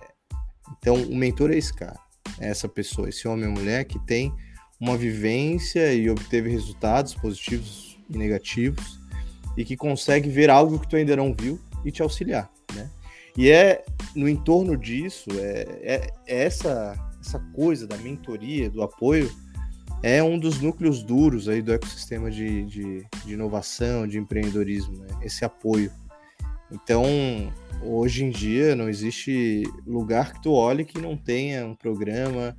então, o mentor é esse cara, é essa pessoa, esse homem ou mulher que tem uma vivência e obteve resultados positivos e negativos e que consegue ver algo que tu ainda não viu e te auxiliar, né? E é no entorno disso, é, é, é essa, essa coisa da mentoria, do apoio, é um dos núcleos duros aí do ecossistema de, de, de inovação, de empreendedorismo, né? esse apoio. Então, hoje em dia, não existe lugar que tu olhe que não tenha um programa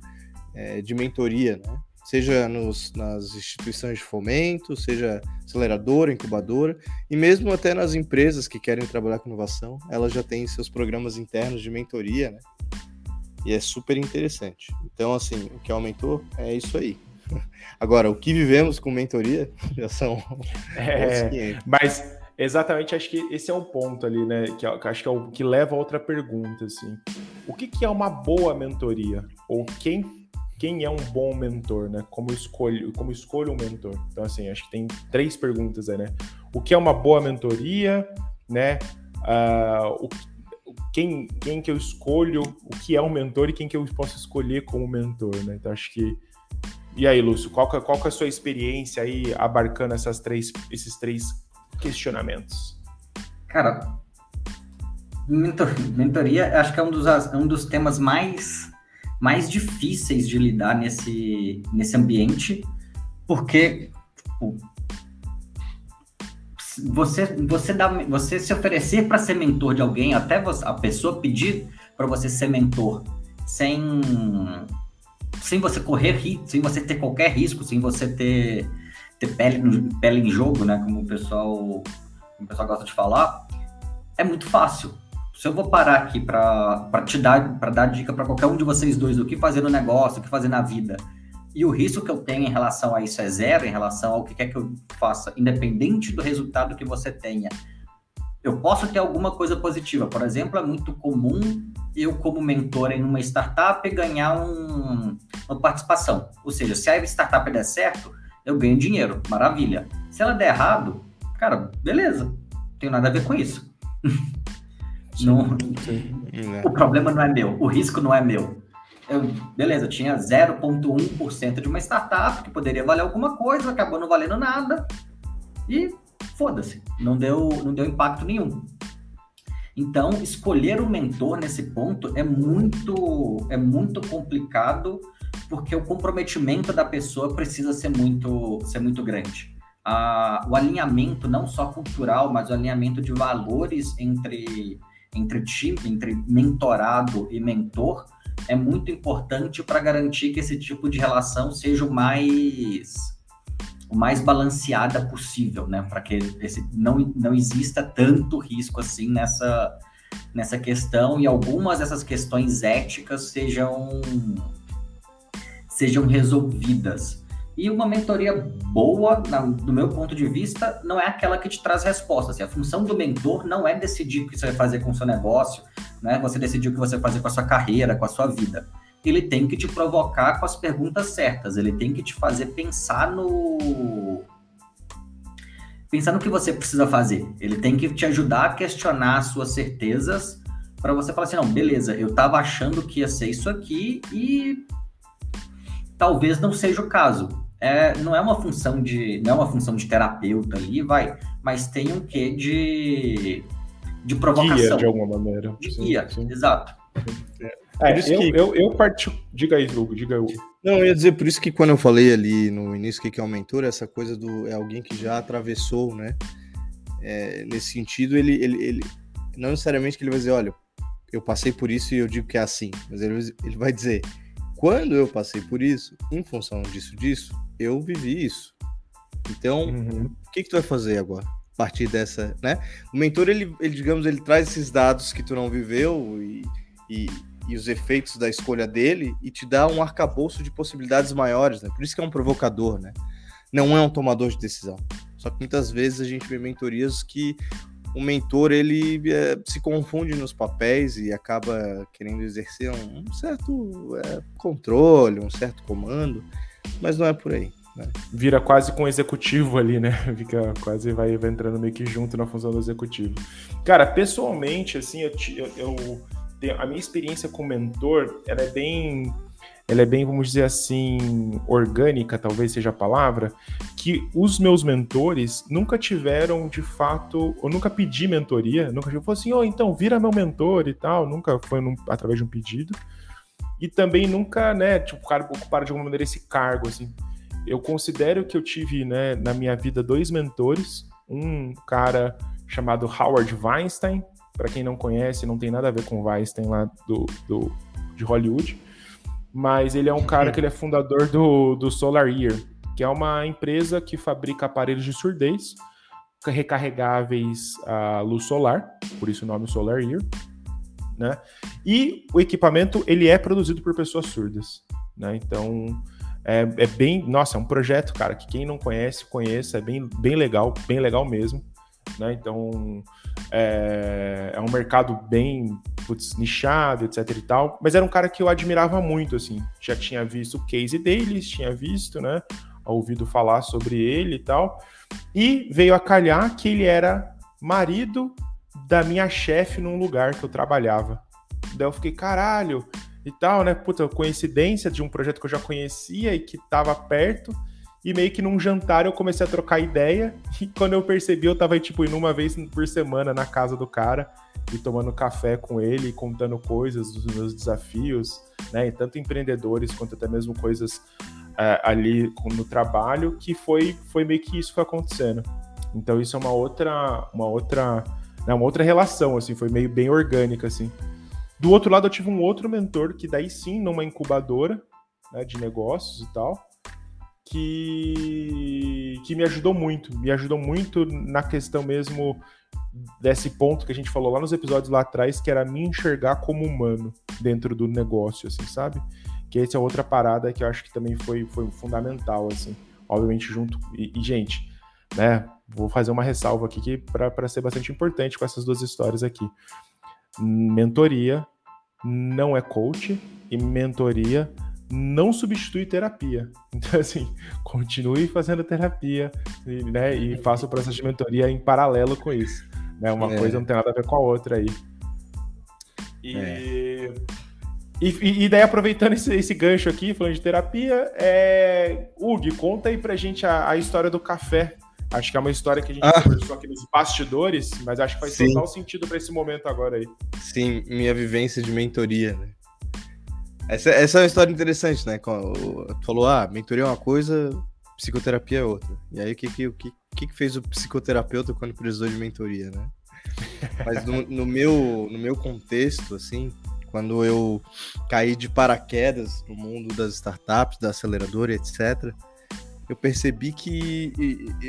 é, de mentoria, né? Seja nos, nas instituições de fomento, seja aceleradora, incubadora, e mesmo até nas empresas que querem trabalhar com inovação, elas já têm seus programas internos de mentoria, né? E é super interessante. Então, assim, o que aumentou é isso aí. Agora, o que vivemos com mentoria já são. É, mas exatamente acho que esse é um ponto ali, né? Que, acho que é o que leva a outra pergunta, assim. O que, que é uma boa mentoria? Ou quem quem é um bom mentor, né? Como escolho, como escolho um mentor. Então, assim, acho que tem três perguntas aí, né? O que é uma boa mentoria, né? Uh, o, quem, quem que eu escolho, o que é um mentor e quem que eu posso escolher como mentor, né? Então, acho que... E aí, Lúcio, qual que, qual que é a sua experiência aí abarcando essas três, esses três questionamentos? Cara, mentor, mentoria acho que é um dos, é um dos temas mais mais difíceis de lidar nesse, nesse ambiente, porque tipo, você, você, dá, você se oferecer para ser mentor de alguém, até você, a pessoa pedir para você ser mentor, sem, sem você correr sem você ter qualquer risco, sem você ter, ter pele, pele em jogo, né? Como o pessoal, como o pessoal gosta de falar, é muito fácil se eu vou parar aqui para te dar, para dar dica para qualquer um de vocês dois do que fazer no negócio, o que fazer na vida, e o risco que eu tenho em relação a isso é zero, em relação ao que quer que eu faça, independente do resultado que você tenha, eu posso ter alguma coisa positiva. Por exemplo, é muito comum eu, como mentor em uma startup, ganhar um, uma participação. Ou seja, se a startup der certo, eu ganho dinheiro, maravilha. Se ela der errado, cara, beleza, não tenho nada a ver com isso. Não, é. o problema não é meu, o risco não é meu. Eu, beleza, eu tinha 0,1% de uma startup que poderia valer alguma coisa, acabou não valendo nada e foda-se, não deu, não deu impacto nenhum. Então, escolher o um mentor nesse ponto é muito, é muito complicado porque o comprometimento da pessoa precisa ser muito, ser muito grande. o alinhamento não só cultural, mas o alinhamento de valores entre, entre time, entre mentorado e mentor, é muito importante para garantir que esse tipo de relação seja o mais o mais balanceada possível, né? Para que esse, não, não exista tanto risco assim nessa, nessa questão e algumas dessas questões éticas sejam sejam resolvidas. E uma mentoria boa, na, do meu ponto de vista, não é aquela que te traz respostas. Assim, a função do mentor não é decidir o que você vai fazer com o seu negócio, né? Você decidir o que você vai fazer com a sua carreira, com a sua vida. Ele tem que te provocar com as perguntas certas. Ele tem que te fazer pensar no pensar no que você precisa fazer. Ele tem que te ajudar a questionar as suas certezas para você falar assim, não, beleza, eu estava achando que ia ser isso aqui e talvez não seja o caso é, não é uma função de não é uma função de terapeuta ali, vai, mas tem um quê de de provocação. Guia, de alguma maneira. De sim, guia, sim. exato. É, é eu, que... eu, eu parti... Diga aí, Hugo, diga aí. Não, eu ia dizer, por isso que quando eu falei ali no início que é um mentor, essa coisa do é alguém que já atravessou, né? É, nesse sentido, ele, ele, ele não necessariamente que ele vai dizer, olha, eu passei por isso e eu digo que é assim, mas ele, ele vai dizer, quando eu passei por isso, em função disso, disso, eu vivi isso. Então, uhum. o que, que tu vai fazer agora? A partir dessa, né? O mentor, ele, ele digamos, ele traz esses dados que tu não viveu e, e, e, os efeitos da escolha dele e te dá um arcabouço de possibilidades maiores, né? Por isso que é um provocador, né? Não é um tomador de decisão. Só que muitas vezes a gente vê mentorias que o mentor ele é, se confunde nos papéis e acaba querendo exercer um, um certo é, controle, um certo comando, mas não é por aí. Né? Vira quase com o executivo ali, né? Fica quase vai, vai entrando meio que junto na função do executivo. Cara, pessoalmente, assim, eu, eu, eu a minha experiência com mentor, ela é bem ela é bem, vamos dizer assim, orgânica, talvez seja a palavra, que os meus mentores nunca tiveram, de fato, eu nunca pedi mentoria, nunca tipo assim, oh, então vira meu mentor e tal, nunca foi num, através de um pedido. E também nunca, né, tipo, ocuparam de alguma maneira esse cargo, assim. Eu considero que eu tive, né, na minha vida dois mentores, um cara chamado Howard Weinstein, para quem não conhece, não tem nada a ver com Weinstein lá do, do de Hollywood, mas ele é um cara que ele é fundador do, do Solar Ear, que é uma empresa que fabrica aparelhos de surdez recarregáveis à luz solar, por isso o nome Solar Ear, né? E o equipamento ele é produzido por pessoas surdas, né? Então é, é, bem, nossa, é um projeto, cara, que quem não conhece conheça, é bem, bem legal, bem legal mesmo, né? Então é, é um mercado bem putz, nichado, etc e tal. Mas era um cara que eu admirava muito, assim. Já tinha visto o case deles, tinha visto, né? Ouvido falar sobre ele e tal. E veio a calhar que ele era marido da minha chefe num lugar que eu trabalhava. Daí eu fiquei, caralho, e tal, né? Puta, coincidência de um projeto que eu já conhecia e que tava perto. E meio que num jantar eu comecei a trocar ideia. E quando eu percebi, eu tava, tipo, indo uma vez por semana na casa do cara e tomando café com ele, contando coisas dos meus desafios, né? E tanto empreendedores quanto até mesmo coisas uh, ali no trabalho, que foi, foi meio que isso foi acontecendo. Então isso é uma outra, uma outra, né, uma outra relação, assim, foi meio bem orgânica, assim. Do outro lado, eu tive um outro mentor que daí sim, numa incubadora né, de negócios e tal, que, que me ajudou muito, me ajudou muito na questão mesmo desse ponto que a gente falou lá nos episódios lá atrás, que era me enxergar como humano dentro do negócio, assim, sabe? Que essa é outra parada que eu acho que também foi, foi fundamental, assim, obviamente junto, e, e gente, né, vou fazer uma ressalva aqui que para ser bastante importante com essas duas histórias aqui. Mentoria não é coach e mentoria não substitui terapia. Então, assim, continue fazendo terapia né, e faça o processo de mentoria em paralelo com isso. Né? Uma é. coisa não tem nada a ver com a outra aí. E, é. e, e, daí, aproveitando esse, esse, gancho aqui, falando de terapia, é... Hugo, conta aí pra gente a, a, história do café. Acho que é uma história que a gente ah. conversou aqui nos bastidores, mas acho que faz Sim. total sentido para esse momento agora aí. Sim, minha vivência de mentoria, né? Essa, essa é uma história interessante, né? Tu falou, ah, mentoria é uma coisa, psicoterapia é outra. E aí, o que que, o que, que fez o psicoterapeuta quando precisou de mentoria, né? Mas no, no, meu, no meu contexto, assim, quando eu caí de paraquedas no mundo das startups, da aceleradora, etc., eu percebi que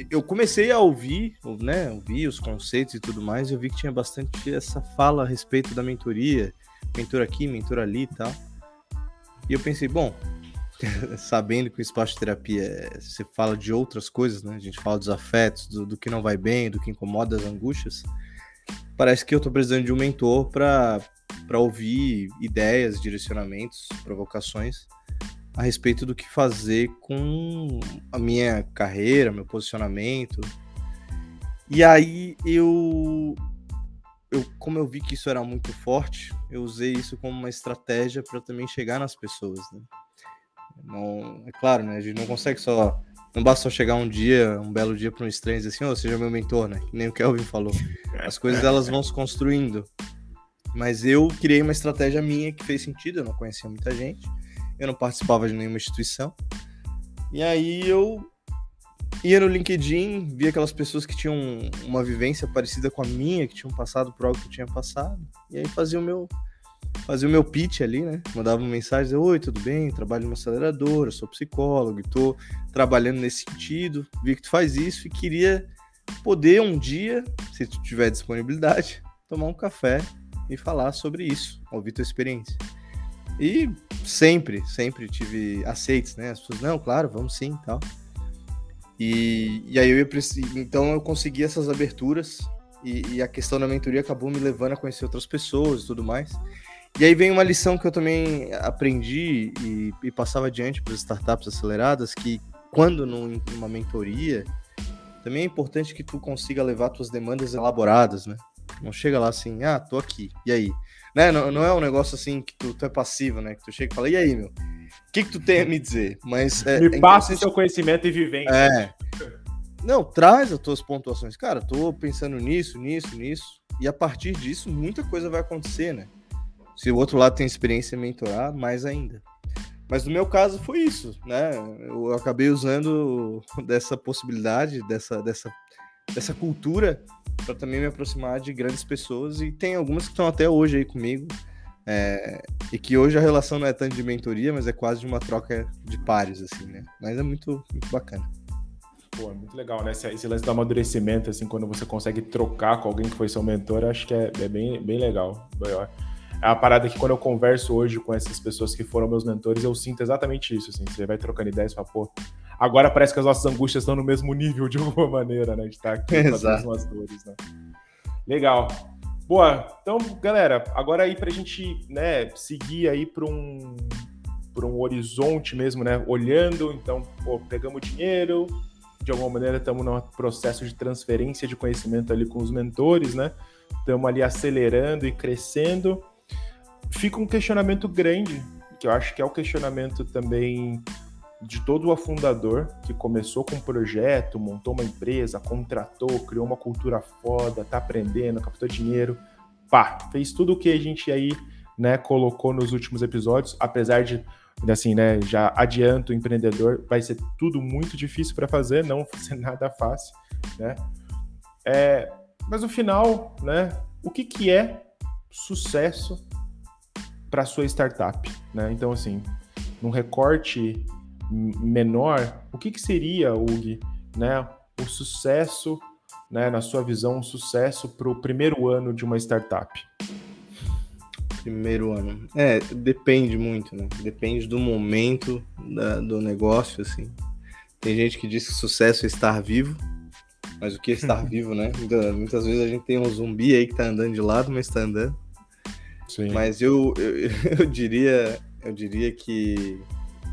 eu comecei a ouvir, né, ouvir os conceitos e tudo mais, eu vi que tinha bastante essa fala a respeito da mentoria, mentor aqui, mentor ali e tal. E eu pensei, bom, sabendo que o espaço de terapia é, você fala de outras coisas, né? A gente fala dos afetos, do, do que não vai bem, do que incomoda, as angústias. Parece que eu tô precisando de um mentor para ouvir ideias, direcionamentos, provocações a respeito do que fazer com a minha carreira, meu posicionamento. E aí eu, eu como eu vi que isso era muito forte, eu usei isso como uma estratégia para também chegar nas pessoas, né? Não, é claro, né? A gente não consegue só não basta só chegar um dia, um belo dia para um estranho e dizer assim, oh, seja meu mentor, né? Que nem o Kelvin falou. As coisas elas vão se construindo. Mas eu criei uma estratégia minha que fez sentido, eu não conhecia muita gente eu não participava de nenhuma instituição. E aí eu ia no LinkedIn, via aquelas pessoas que tinham uma vivência parecida com a minha, que tinham passado por algo que eu tinha passado, e aí fazia o meu fazia o meu pitch ali, né? Mandava uma mensagem, dizia, oi, tudo bem? Trabalho numa aceleradora, sou psicólogo, estou trabalhando nesse sentido, vi que tu faz isso e queria poder um dia, se tu tiver disponibilidade, tomar um café e falar sobre isso, ouvir tua experiência. E sempre, sempre tive aceites, né? As pessoas, não, claro, vamos sim tal. E, e aí eu ia então eu consegui essas aberturas e, e, a questão da mentoria acabou me levando a conhecer outras pessoas e tudo mais. E aí vem uma lição que eu também aprendi e, e passava adiante para as startups aceleradas, que quando numa mentoria, também é importante que tu consiga levar tuas demandas elaboradas, né? Não chega lá assim, ah, tô aqui, e aí? Né? Não, não é um negócio assim que tu, tu é passivo, né? Que tu chega e fala, e aí, meu? O que, que tu tem a me dizer? Mas é, me é passa o seu conhecimento e vivência. É. Não, traz as tuas pontuações. Cara, tô pensando nisso, nisso, nisso. E a partir disso, muita coisa vai acontecer, né? Se o outro lado tem experiência em mentorar, mais ainda. Mas no meu caso foi isso, né? Eu acabei usando dessa possibilidade, dessa, dessa, dessa cultura para também me aproximar de grandes pessoas e tem algumas que estão até hoje aí comigo. É, e que hoje a relação não é tanto de mentoria, mas é quase de uma troca de pares, assim, né? Mas é muito, muito bacana. Pô, é muito legal, né? Esse, esse lance do amadurecimento, assim, quando você consegue trocar com alguém que foi seu mentor, acho que é, é bem, bem legal. É a parada que quando eu converso hoje com essas pessoas que foram meus mentores, eu sinto exatamente isso, assim. Você vai trocando ideias e fala, pô, Agora parece que as nossas angústias estão no mesmo nível de alguma maneira, né? De estar aqui com as mesmas dores, né? Legal. Boa, então, galera, agora aí pra gente, né, seguir aí para um para um horizonte mesmo, né? Olhando, então, pô, pegamos dinheiro, de alguma maneira estamos no processo de transferência de conhecimento ali com os mentores, né? Estamos ali acelerando e crescendo. Fica um questionamento grande, que eu acho que é o questionamento também de todo o afundador que começou com um projeto, montou uma empresa, contratou, criou uma cultura foda, tá aprendendo, captou dinheiro, pá, fez tudo o que a gente aí, né, colocou nos últimos episódios, apesar de assim, né, já adianto o empreendedor, vai ser tudo muito difícil para fazer, não vai ser nada fácil, né? É, mas no final, né, o que que é sucesso para sua startup, né? Então assim, num recorte menor, o que, que seria, Ug, né, o sucesso, né, na sua visão, um sucesso para o primeiro ano de uma startup? Primeiro ano. É, depende muito, né? Depende do momento da, do negócio, assim. Tem gente que diz que sucesso é estar vivo, mas o que é estar vivo, né? Muitas, muitas, vezes a gente tem um zumbi aí que tá andando de lado, mas tá andando. Sim. Mas eu, eu, eu diria, eu diria que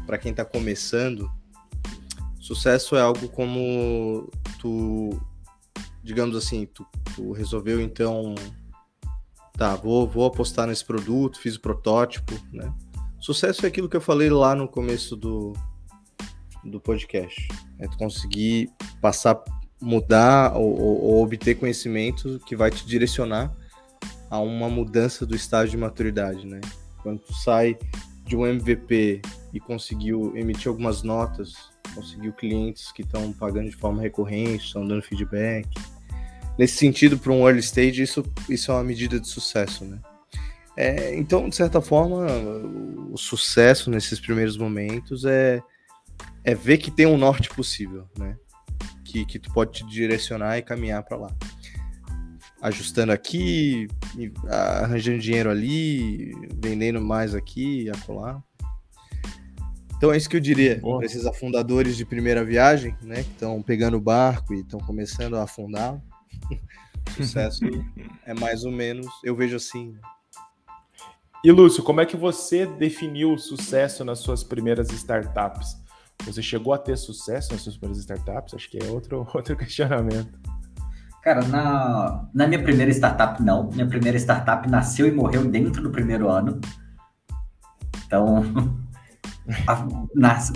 para quem está começando, sucesso é algo como tu, digamos assim, tu, tu, resolveu então, tá, vou, vou apostar nesse produto, fiz o protótipo, né? Sucesso é aquilo que eu falei lá no começo do, do podcast. É tu conseguir passar, mudar ou, ou, ou obter conhecimento que vai te direcionar a uma mudança do estágio de maturidade, né? Quando tu sai de um MVP e conseguiu emitir algumas notas conseguiu clientes que estão pagando de forma recorrente, estão dando feedback. Nesse sentido, para um early stage, isso, isso é uma medida de sucesso, né? É, então, de certa forma, o sucesso nesses primeiros momentos é, é ver que tem um norte possível, né? Que, que tu pode te direcionar e caminhar para lá. Ajustando aqui, arranjando dinheiro ali, vendendo mais aqui e acolá. Então é isso que eu diria para esses afundadores de primeira viagem, né? Que estão pegando o barco e estão começando a afundar. Sucesso é mais ou menos, eu vejo assim. E Lúcio, como é que você definiu o sucesso nas suas primeiras startups? Você chegou a ter sucesso nas suas primeiras startups? Acho que é outro, outro questionamento. Cara, na, na minha primeira startup, não. Minha primeira startup nasceu e morreu dentro do primeiro ano. Então, a, nas,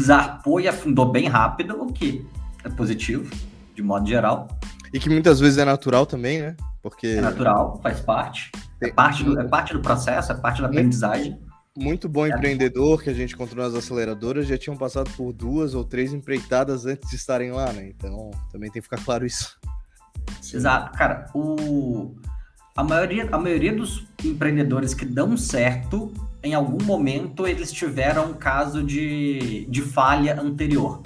zarpou e afundou bem rápido, o que é positivo, de modo geral. E que muitas vezes é natural também, né? Porque... É natural, faz parte. É parte do, é parte do processo, é parte da aprendizagem. Muito bom é. empreendedor que a gente encontrou nas aceleradoras já tinham passado por duas ou três empreitadas antes de estarem lá, né? Então também tem que ficar claro isso. Exato, cara. O... A, maioria, a maioria dos empreendedores que dão certo em algum momento eles tiveram um caso de, de falha anterior.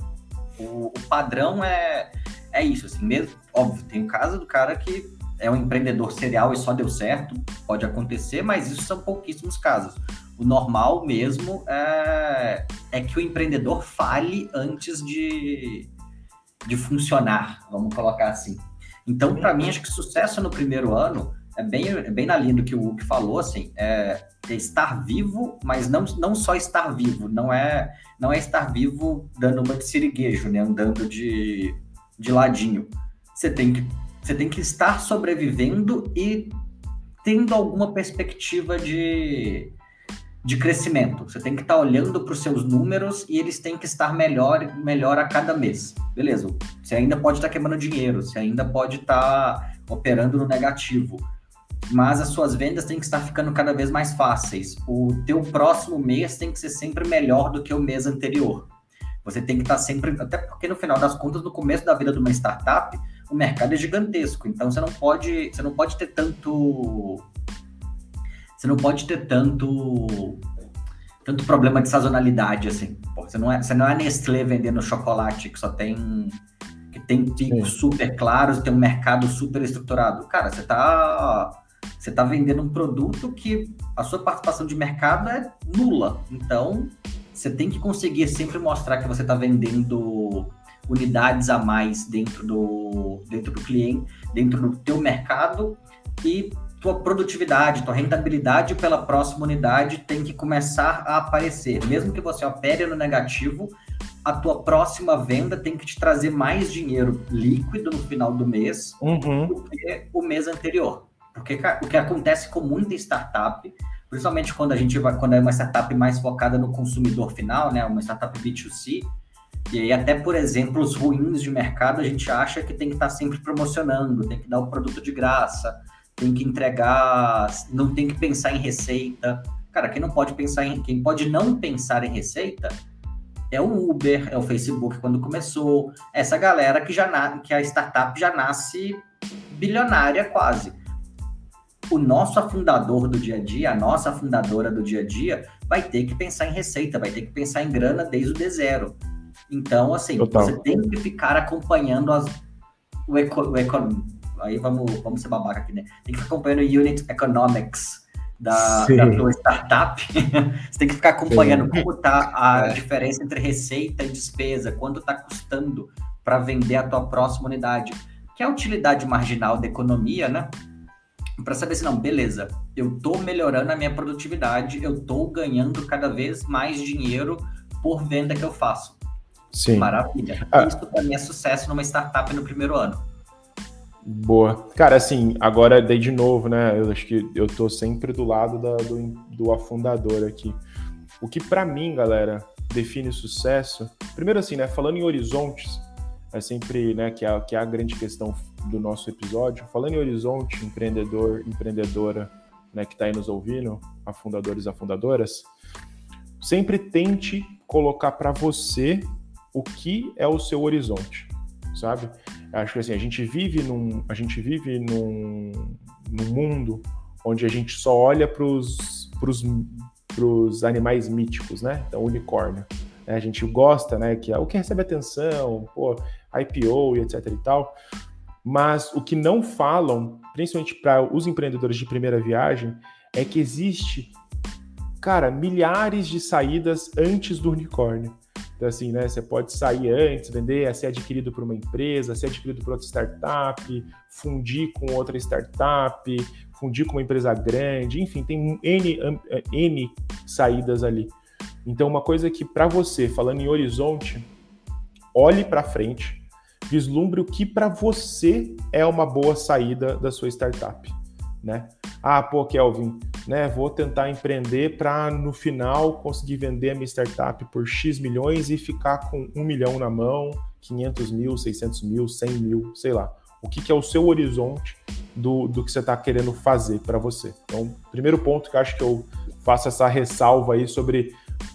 O, o, padrão é, é isso, assim, mesmo, óbvio, tem o caso do cara que é um empreendedor serial e só deu certo, pode acontecer, mas isso são pouquíssimos casos. O normal mesmo é, é que o empreendedor fale antes de, de funcionar, vamos colocar assim. Então, para mim, acho que sucesso no primeiro ano é bem, é bem na linha do que o Hulk falou, assim, é, é, estar vivo, mas não, não só estar vivo, não é não é estar vivo dando uma de siriguejo, né, andando de, de ladinho. Você tem que você tem que estar sobrevivendo e tendo alguma perspectiva de, de crescimento. Você tem que estar olhando para os seus números e eles têm que estar melhor, melhor a cada mês. Beleza, você ainda pode estar queimando dinheiro, você ainda pode estar operando no negativo, mas as suas vendas têm que estar ficando cada vez mais fáceis. O teu próximo mês tem que ser sempre melhor do que o mês anterior. Você tem que estar sempre, até porque no final das contas, no começo da vida de uma startup, o mercado é gigantesco. Então você não pode, você não pode ter tanto, você não pode ter tanto, tanto problema de sazonalidade assim. Pô, você não é, você não é Nestlé vendendo chocolate que só tem que tem picos super claros, tem um mercado super estruturado. Cara, você está você está vendendo um produto que a sua participação de mercado é nula. Então, você tem que conseguir sempre mostrar que você está vendendo unidades a mais dentro do, dentro do cliente, dentro do teu mercado e tua produtividade, tua rentabilidade pela próxima unidade tem que começar a aparecer. Mesmo que você opere no negativo, a tua próxima venda tem que te trazer mais dinheiro líquido no final do mês uhum. do que o mês anterior. Porque o que acontece com muita startup, principalmente quando a gente vai, quando é uma startup mais focada no consumidor final, né, uma startup B2C, e aí até por exemplos ruins de mercado, a gente acha que tem que estar sempre promocionando, tem que dar o produto de graça, tem que entregar, não tem que pensar em receita. Cara, quem não pode pensar em, quem pode não pensar em receita é o Uber, é o Facebook quando começou, essa galera que já na, que a startup já nasce bilionária quase o nosso afundador do dia a dia, a nossa afundadora do dia a dia, vai ter que pensar em receita, vai ter que pensar em grana desde o D0. Então, assim, Total. você tem que ficar acompanhando as, o, eco, o eco, aí vamos, vamos ser babaca aqui, né? Tem que ficar acompanhando o unit economics da, da tua startup. você tem que ficar acompanhando Sim. como está a é. diferença entre receita e despesa, quanto está custando para vender a tua próxima unidade, que é a utilidade marginal da economia, né? para saber se não, beleza, eu estou melhorando a minha produtividade, eu estou ganhando cada vez mais dinheiro por venda que eu faço. Sim. Maravilha. Ah. Isso para mim é sucesso numa startup no primeiro ano. Boa. Cara, assim, agora daí de novo, né? Eu acho que eu tô sempre do lado da, do, do afundador aqui. O que para mim, galera, define sucesso, primeiro assim, né? Falando em horizontes, é sempre, né, que é, que é a grande questão do nosso episódio. Falando em horizonte, empreendedor, empreendedora, né, que está aí nos ouvindo, afundadores, afundadoras, sempre tente colocar para você o que é o seu horizonte, sabe? Acho que assim, a gente vive num, a gente vive num, num mundo onde a gente só olha para os animais míticos, né? Então, unicórnio. Né? A gente gosta, né? Que é o que recebe atenção, pô, IPO e etc e tal. Mas o que não falam, principalmente para os empreendedores de primeira viagem, é que existe, cara, milhares de saídas antes do unicórnio. Então, assim, né? Você pode sair antes, vender, ser adquirido por uma empresa, ser adquirido por outra startup, fundir com outra startup, fundir com uma empresa grande, enfim, tem N, N saídas ali. Então, uma coisa que para você, falando em horizonte, olhe para frente, vislumbre o que para você é uma boa saída da sua startup, né? Ah, pô, Kelvin, né? Vou tentar empreender para no final conseguir vender a minha startup por X milhões e ficar com um milhão na mão, 500 mil, 600 mil, 100 mil, sei lá. O que, que é o seu horizonte do, do que você está querendo fazer para você? Então, primeiro ponto que acho que eu faço essa ressalva aí sobre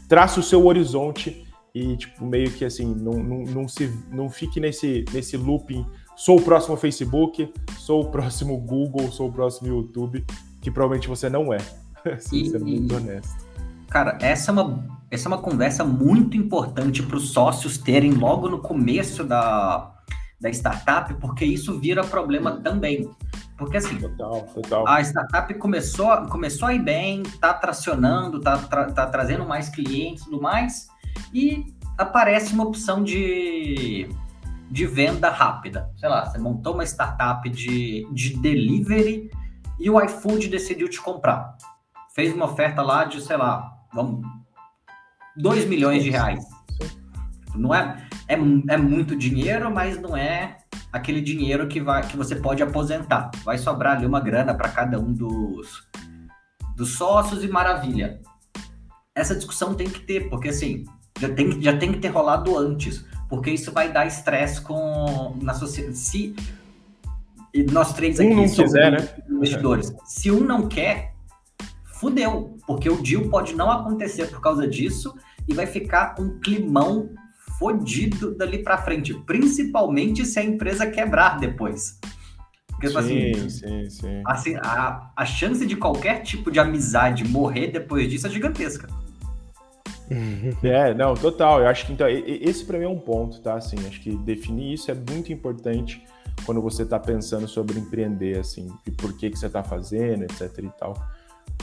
traça o seu horizonte e, tipo, meio que assim, não, não, não, se, não fique nesse, nesse looping. Sou o próximo Facebook, sou o próximo Google, sou o próximo YouTube, que provavelmente você não é. Se e, muito honesto. Cara, essa é uma, essa é uma conversa muito importante para os sócios terem logo no começo da, da startup, porque isso vira problema também. Porque assim, total, total. a startup começou, começou a ir bem, tá tracionando, tá, tra, tá trazendo mais clientes e tudo mais, e aparece uma opção de, de venda rápida. Sei lá, você montou uma startup de, de delivery e o iFood decidiu te comprar. Fez uma oferta lá de, sei lá, vamos, 2 milhões de reais. Não é, é, é muito dinheiro, mas não é aquele dinheiro que, vai, que você pode aposentar. Vai sobrar ali uma grana para cada um dos, dos sócios e maravilha. Essa discussão tem que ter, porque assim, já tem, já tem que ter rolado antes, porque isso vai dar estresse com na sociedade. E nós três aqui um não somos quiser, né? investidores, se um não quer, fudeu, porque o deal pode não acontecer por causa disso e vai ficar um climão fodido dali para frente, principalmente se a empresa quebrar depois. Porque, tipo sim, assim, sim, sim. assim a, a chance de qualquer tipo de amizade morrer depois disso é gigantesca. É, não, total. Eu acho que então, esse para mim é um ponto, tá? Assim, acho que definir isso é muito importante quando você está pensando sobre empreender, assim, e por que que você está fazendo, etc e tal.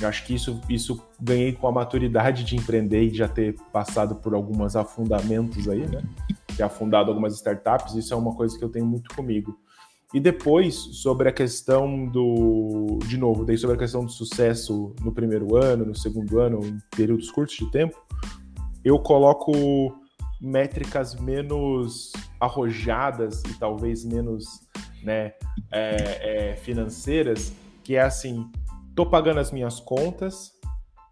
Eu acho que isso, isso ganhei com a maturidade de empreender e já ter passado por alguns afundamentos aí, né? Ter afundado algumas startups, isso é uma coisa que eu tenho muito comigo. E depois, sobre a questão do. De novo, daí sobre a questão do sucesso no primeiro ano, no segundo ano, em períodos curtos de tempo, eu coloco métricas menos arrojadas e talvez menos né, é, é, financeiras, que é assim, tô pagando as minhas contas,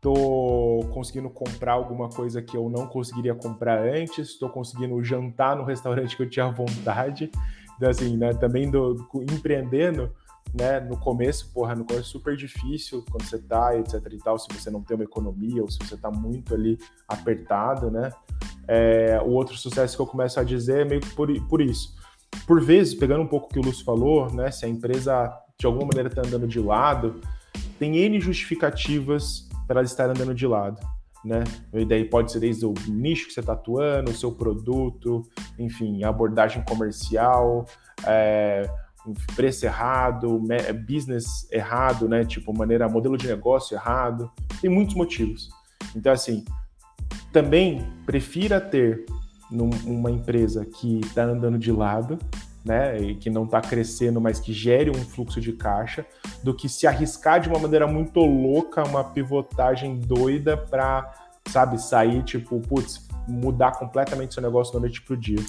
tô conseguindo comprar alguma coisa que eu não conseguiria comprar antes, tô conseguindo jantar no restaurante que eu tinha vontade. Então, assim, né, também do, do, empreendendo, né, no começo, porra, no começo é super difícil quando você tá, etc e tal, se você não tem uma economia ou se você tá muito ali apertado, né. É, o outro sucesso que eu começo a dizer é meio que por, por isso. Por vezes, pegando um pouco o que o Lúcio falou, né, se a empresa de alguma maneira está andando de lado, tem N justificativas para ela estar andando de lado. Né? E daí pode ser desde o nicho que você está atuando, o seu produto, enfim, abordagem comercial, é, preço errado, business errado, né? Tipo, maneira, modelo de negócio errado. Tem muitos motivos. Então, assim, também prefira ter num, uma empresa que está andando de lado, né, e que não está crescendo, mas que gere um fluxo de caixa, do que se arriscar de uma maneira muito louca, uma pivotagem doida para, sabe, sair, tipo, putz, mudar completamente seu negócio da noite pro dia.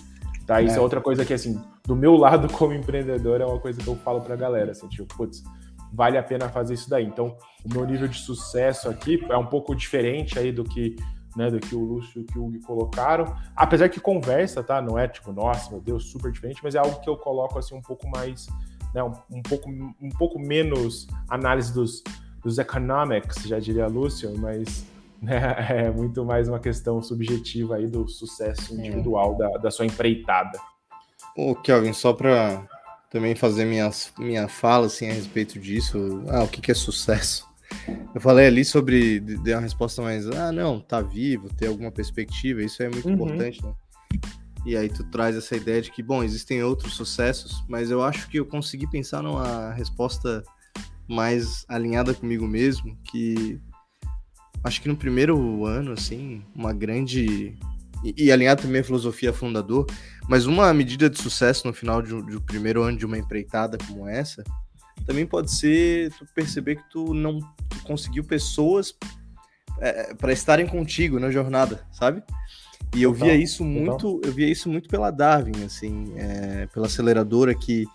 Tá? Isso é. é outra coisa que, assim, do meu lado como empreendedor, é uma coisa que eu falo pra galera, assim, tipo, putz, vale a pena fazer isso daí. Então, o meu nível de sucesso aqui é um pouco diferente aí do que né, do que o Lúcio e que o Hugo colocaram. Apesar que conversa, tá? Não é tipo, nossa, meu Deus, super diferente, mas é algo que eu coloco assim um pouco mais, né, um, um pouco, um pouco menos análise dos, dos economics, já diria Lúcio, mas né? É muito mais uma questão subjetiva aí do sucesso individual da, da sua empreitada. Ô, Kelvin, só para também fazer minhas, minha fala assim, a respeito disso, ah, o que, que é sucesso? Eu falei ali sobre, dei uma resposta mais, ah, não, tá vivo, ter alguma perspectiva, isso é muito uhum. importante, né? E aí tu traz essa ideia de que, bom, existem outros sucessos, mas eu acho que eu consegui pensar numa resposta mais alinhada comigo mesmo, que acho que no primeiro ano, assim, uma grande. E, e alinhado também a filosofia fundador, mas uma medida de sucesso no final de um primeiro ano de uma empreitada como essa, também pode ser tu perceber que tu não tu conseguiu pessoas é, para estarem contigo na jornada, sabe? E eu via isso muito, eu via isso muito pela Darwin, assim, é, pela aceleradora que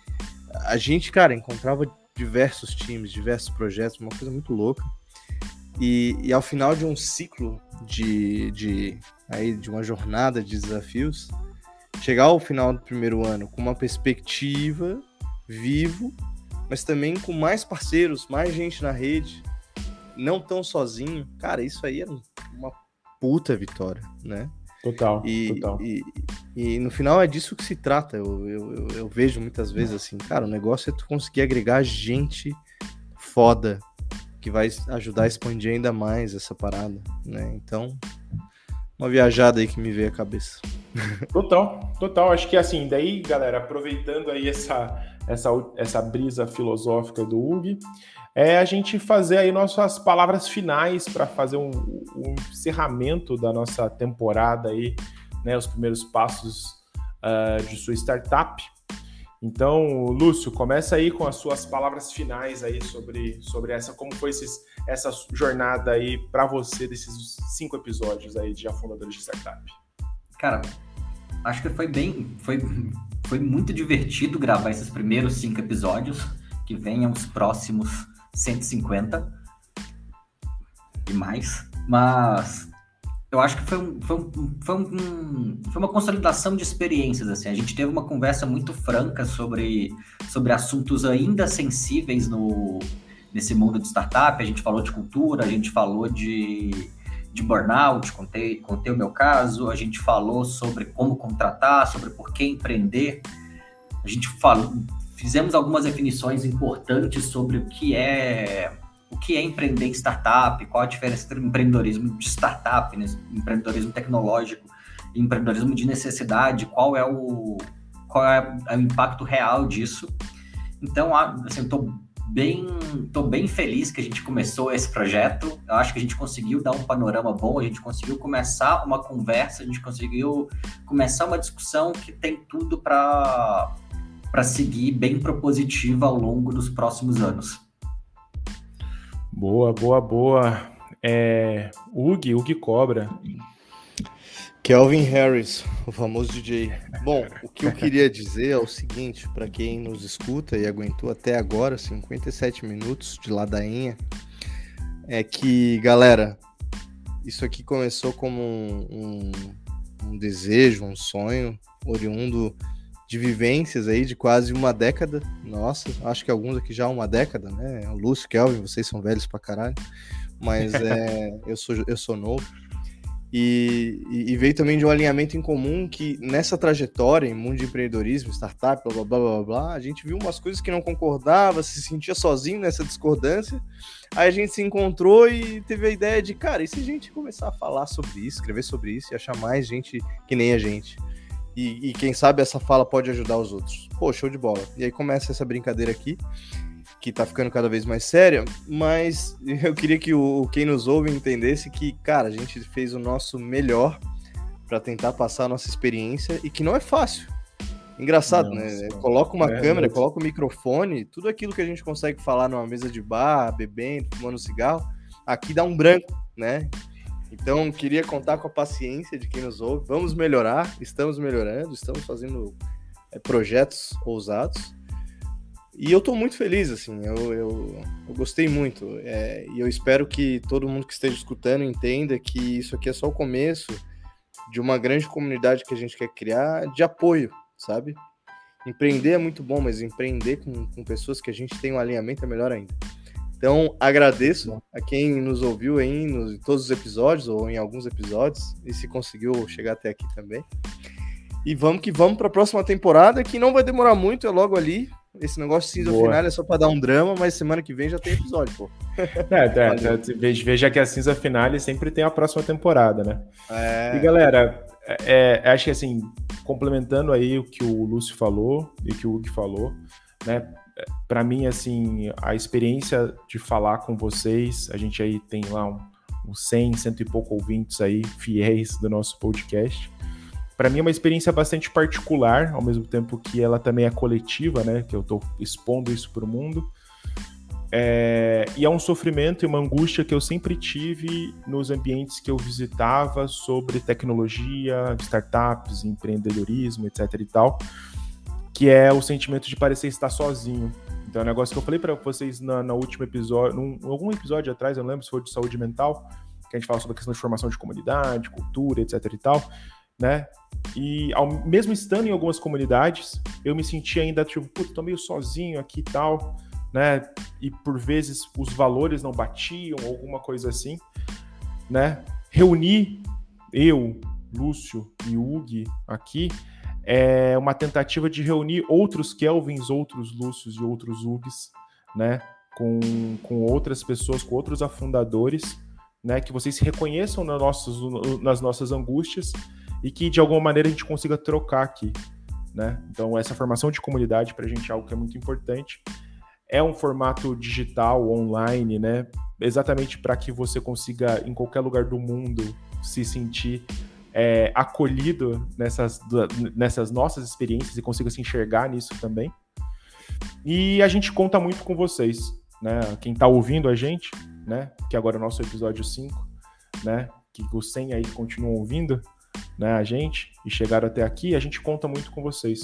a gente, cara, encontrava diversos times, diversos projetos, uma coisa muito louca. E, e ao final de um ciclo de, de, aí, de uma jornada de desafios, chegar ao final do primeiro ano com uma perspectiva vivo, mas também com mais parceiros, mais gente na rede, não tão sozinho, cara, isso aí era uma puta vitória, né? Total, e, total. E, e, no final é disso que se trata. Eu, eu, eu, eu, vejo muitas vezes assim, cara, o negócio é tu conseguir agregar gente foda que vai ajudar a expandir ainda mais essa parada, né? Então, uma viajada aí que me veio à cabeça. Total, total. Acho que assim, daí, galera, aproveitando aí essa, essa, essa brisa filosófica do Hugo, é a gente fazer aí nossas palavras finais para fazer um, um, encerramento da nossa temporada aí, né? Os primeiros passos uh, de sua startup. Então, Lúcio, começa aí com as suas palavras finais aí sobre, sobre essa, como foi esses, essa jornada aí para você desses cinco episódios aí de Afundadores de Startup. Cara, acho que foi bem, foi, foi muito divertido gravar esses primeiros cinco episódios, que venham os próximos 150 e mais, mas eu acho que foi, um, foi, um, foi, um, foi uma consolidação de experiências, assim, a gente teve uma conversa muito franca sobre, sobre assuntos ainda sensíveis no, nesse mundo de startup, a gente falou de cultura, a gente falou de de burnout, contei, contei o meu caso, a gente falou sobre como contratar, sobre por que empreender, a gente falou, fizemos algumas definições importantes sobre o que é o que é empreender em startup, qual a diferença entre empreendedorismo de startup, né, empreendedorismo tecnológico empreendedorismo de necessidade, qual é o qual é o impacto real disso. Então, assim, eu estou bem, tô bem feliz que a gente começou esse projeto. Eu acho que a gente conseguiu dar um panorama bom, a gente conseguiu começar uma conversa, a gente conseguiu começar uma discussão que tem tudo para para seguir bem propositiva ao longo dos próximos anos. Boa, boa, boa. É, Ug, Ug Cobra. Kelvin Harris, o famoso DJ. Bom, o que eu queria dizer é o seguinte, para quem nos escuta e aguentou até agora 57 minutos de ladainha, é que, galera, isso aqui começou como um, um, um desejo, um sonho oriundo de vivências aí de quase uma década. Nossa, acho que alguns aqui já uma década, né? O Lúcio, Kelvin, vocês são velhos pra caralho. Mas é, eu, sou, eu sou novo. E, e, veio também de um alinhamento em comum que nessa trajetória em mundo de empreendedorismo, startup, blá blá blá blá blá, a gente viu umas coisas que não concordava, se sentia sozinho nessa discordância. Aí a gente se encontrou e teve a ideia de, cara, e se a gente começar a falar sobre isso, escrever sobre isso e achar mais gente que nem a gente? E, e quem sabe essa fala pode ajudar os outros. Pô, show de bola. E aí começa essa brincadeira aqui que tá ficando cada vez mais séria, mas eu queria que o quem nos ouve entendesse que, cara, a gente fez o nosso melhor para tentar passar a nossa experiência e que não é fácil. Engraçado, né? Nossa, né? Coloca uma é, câmera, coloca o um microfone, tudo aquilo que a gente consegue falar numa mesa de bar, bebendo, fumando cigarro, aqui dá um branco, né? Então, queria contar com a paciência de quem nos ouve. Vamos melhorar, estamos melhorando, estamos fazendo é, projetos ousados. E eu tô muito feliz, assim, eu, eu, eu gostei muito. É, e eu espero que todo mundo que esteja escutando entenda que isso aqui é só o começo de uma grande comunidade que a gente quer criar de apoio, sabe? Empreender é muito bom, mas empreender com, com pessoas que a gente tem um alinhamento é melhor ainda. Então, agradeço a quem nos ouviu aí em todos os episódios, ou em alguns episódios, e se conseguiu chegar até aqui também. E vamos que vamos para a próxima temporada, que não vai demorar muito, é logo ali. Esse negócio de cinza Boa. final é só para dar um drama, mas semana que vem já tem episódio, pô. É, é, veja que a cinza final sempre tem a próxima temporada, né? É... E galera, é, é, acho que assim, complementando aí o que o Lúcio falou e o que o Hugo falou, né? Para mim, assim, a experiência de falar com vocês, a gente aí tem lá um, uns 100, cento e pouco ouvintes aí, fiéis do nosso podcast para mim é uma experiência bastante particular, ao mesmo tempo que ela também é coletiva, né? Que eu estou expondo isso para o mundo. É, e é um sofrimento e uma angústia que eu sempre tive nos ambientes que eu visitava sobre tecnologia, startups, empreendedorismo, etc e tal, que é o sentimento de parecer estar sozinho. Então é um negócio que eu falei para vocês na, na último episódio, num, algum episódio atrás, eu não lembro se foi de saúde mental, que a gente fala sobre a questão de formação de comunidade, cultura, etc e tal né? E ao, mesmo estando em algumas comunidades, eu me sentia ainda tipo, putz, tô meio sozinho aqui e tal, né? E por vezes os valores não batiam, alguma coisa assim, né? Reunir eu, Lúcio e Hugo aqui é uma tentativa de reunir outros Kelvins, outros Lúcios e outros Hugues, né? Com, com outras pessoas, com outros afundadores, né? Que vocês se reconheçam nas nossas, nas nossas angústias e que de alguma maneira a gente consiga trocar aqui. Né? Então, essa formação de comunidade para a gente é algo que é muito importante. É um formato digital, online, né? exatamente para que você consiga, em qualquer lugar do mundo, se sentir é, acolhido nessas, nessas nossas experiências e consiga se enxergar nisso também. E a gente conta muito com vocês, né? Quem está ouvindo a gente, né? Que agora é o nosso episódio 5, né? Que os 100 aí continuam ouvindo né, a gente e chegaram até aqui, a gente conta muito com vocês.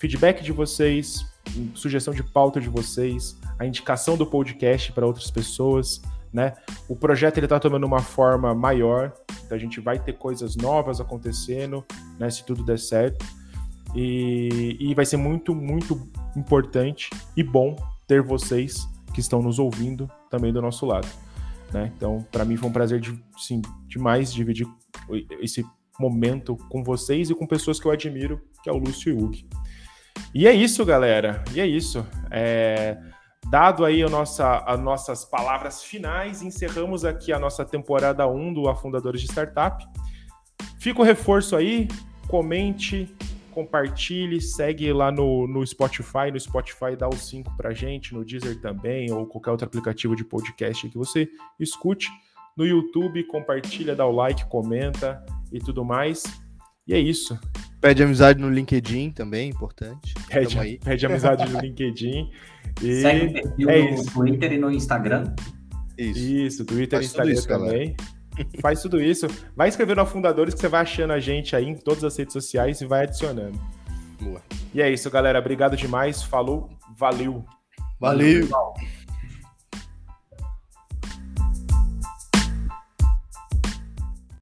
Feedback de vocês, sugestão de pauta de vocês, a indicação do podcast para outras pessoas, né? O projeto ele está tomando uma forma maior, então a gente vai ter coisas novas acontecendo, né? Se tudo der certo. E, e vai ser muito, muito importante e bom ter vocês que estão nos ouvindo também do nosso lado. Né? Então, para mim foi um prazer de, sim, demais dividir esse momento com vocês e com pessoas que eu admiro, que é o Lúcio e o Hugo. E é isso, galera. E é isso. É... Dado aí a nossa, as nossas palavras finais, encerramos aqui a nossa temporada 1 do Afundadores de Startup. Fica o reforço aí, comente, compartilhe, segue lá no, no Spotify. No Spotify dá o 5 pra gente, no Deezer também, ou qualquer outro aplicativo de podcast que você escute. No YouTube, compartilha, dá o like, comenta e tudo mais. E é isso. Pede amizade no LinkedIn também, importante. Pede, pede amizade no LinkedIn. E Segue o perfil é no isso. Twitter e no Instagram. Isso, isso Twitter e Instagram isso, também. Faz tudo isso. Vai escrevendo no Fundadores que você vai achando a gente aí em todas as redes sociais e vai adicionando. Boa. E é isso, galera. Obrigado demais. Falou. Valeu. Valeu. Valeu.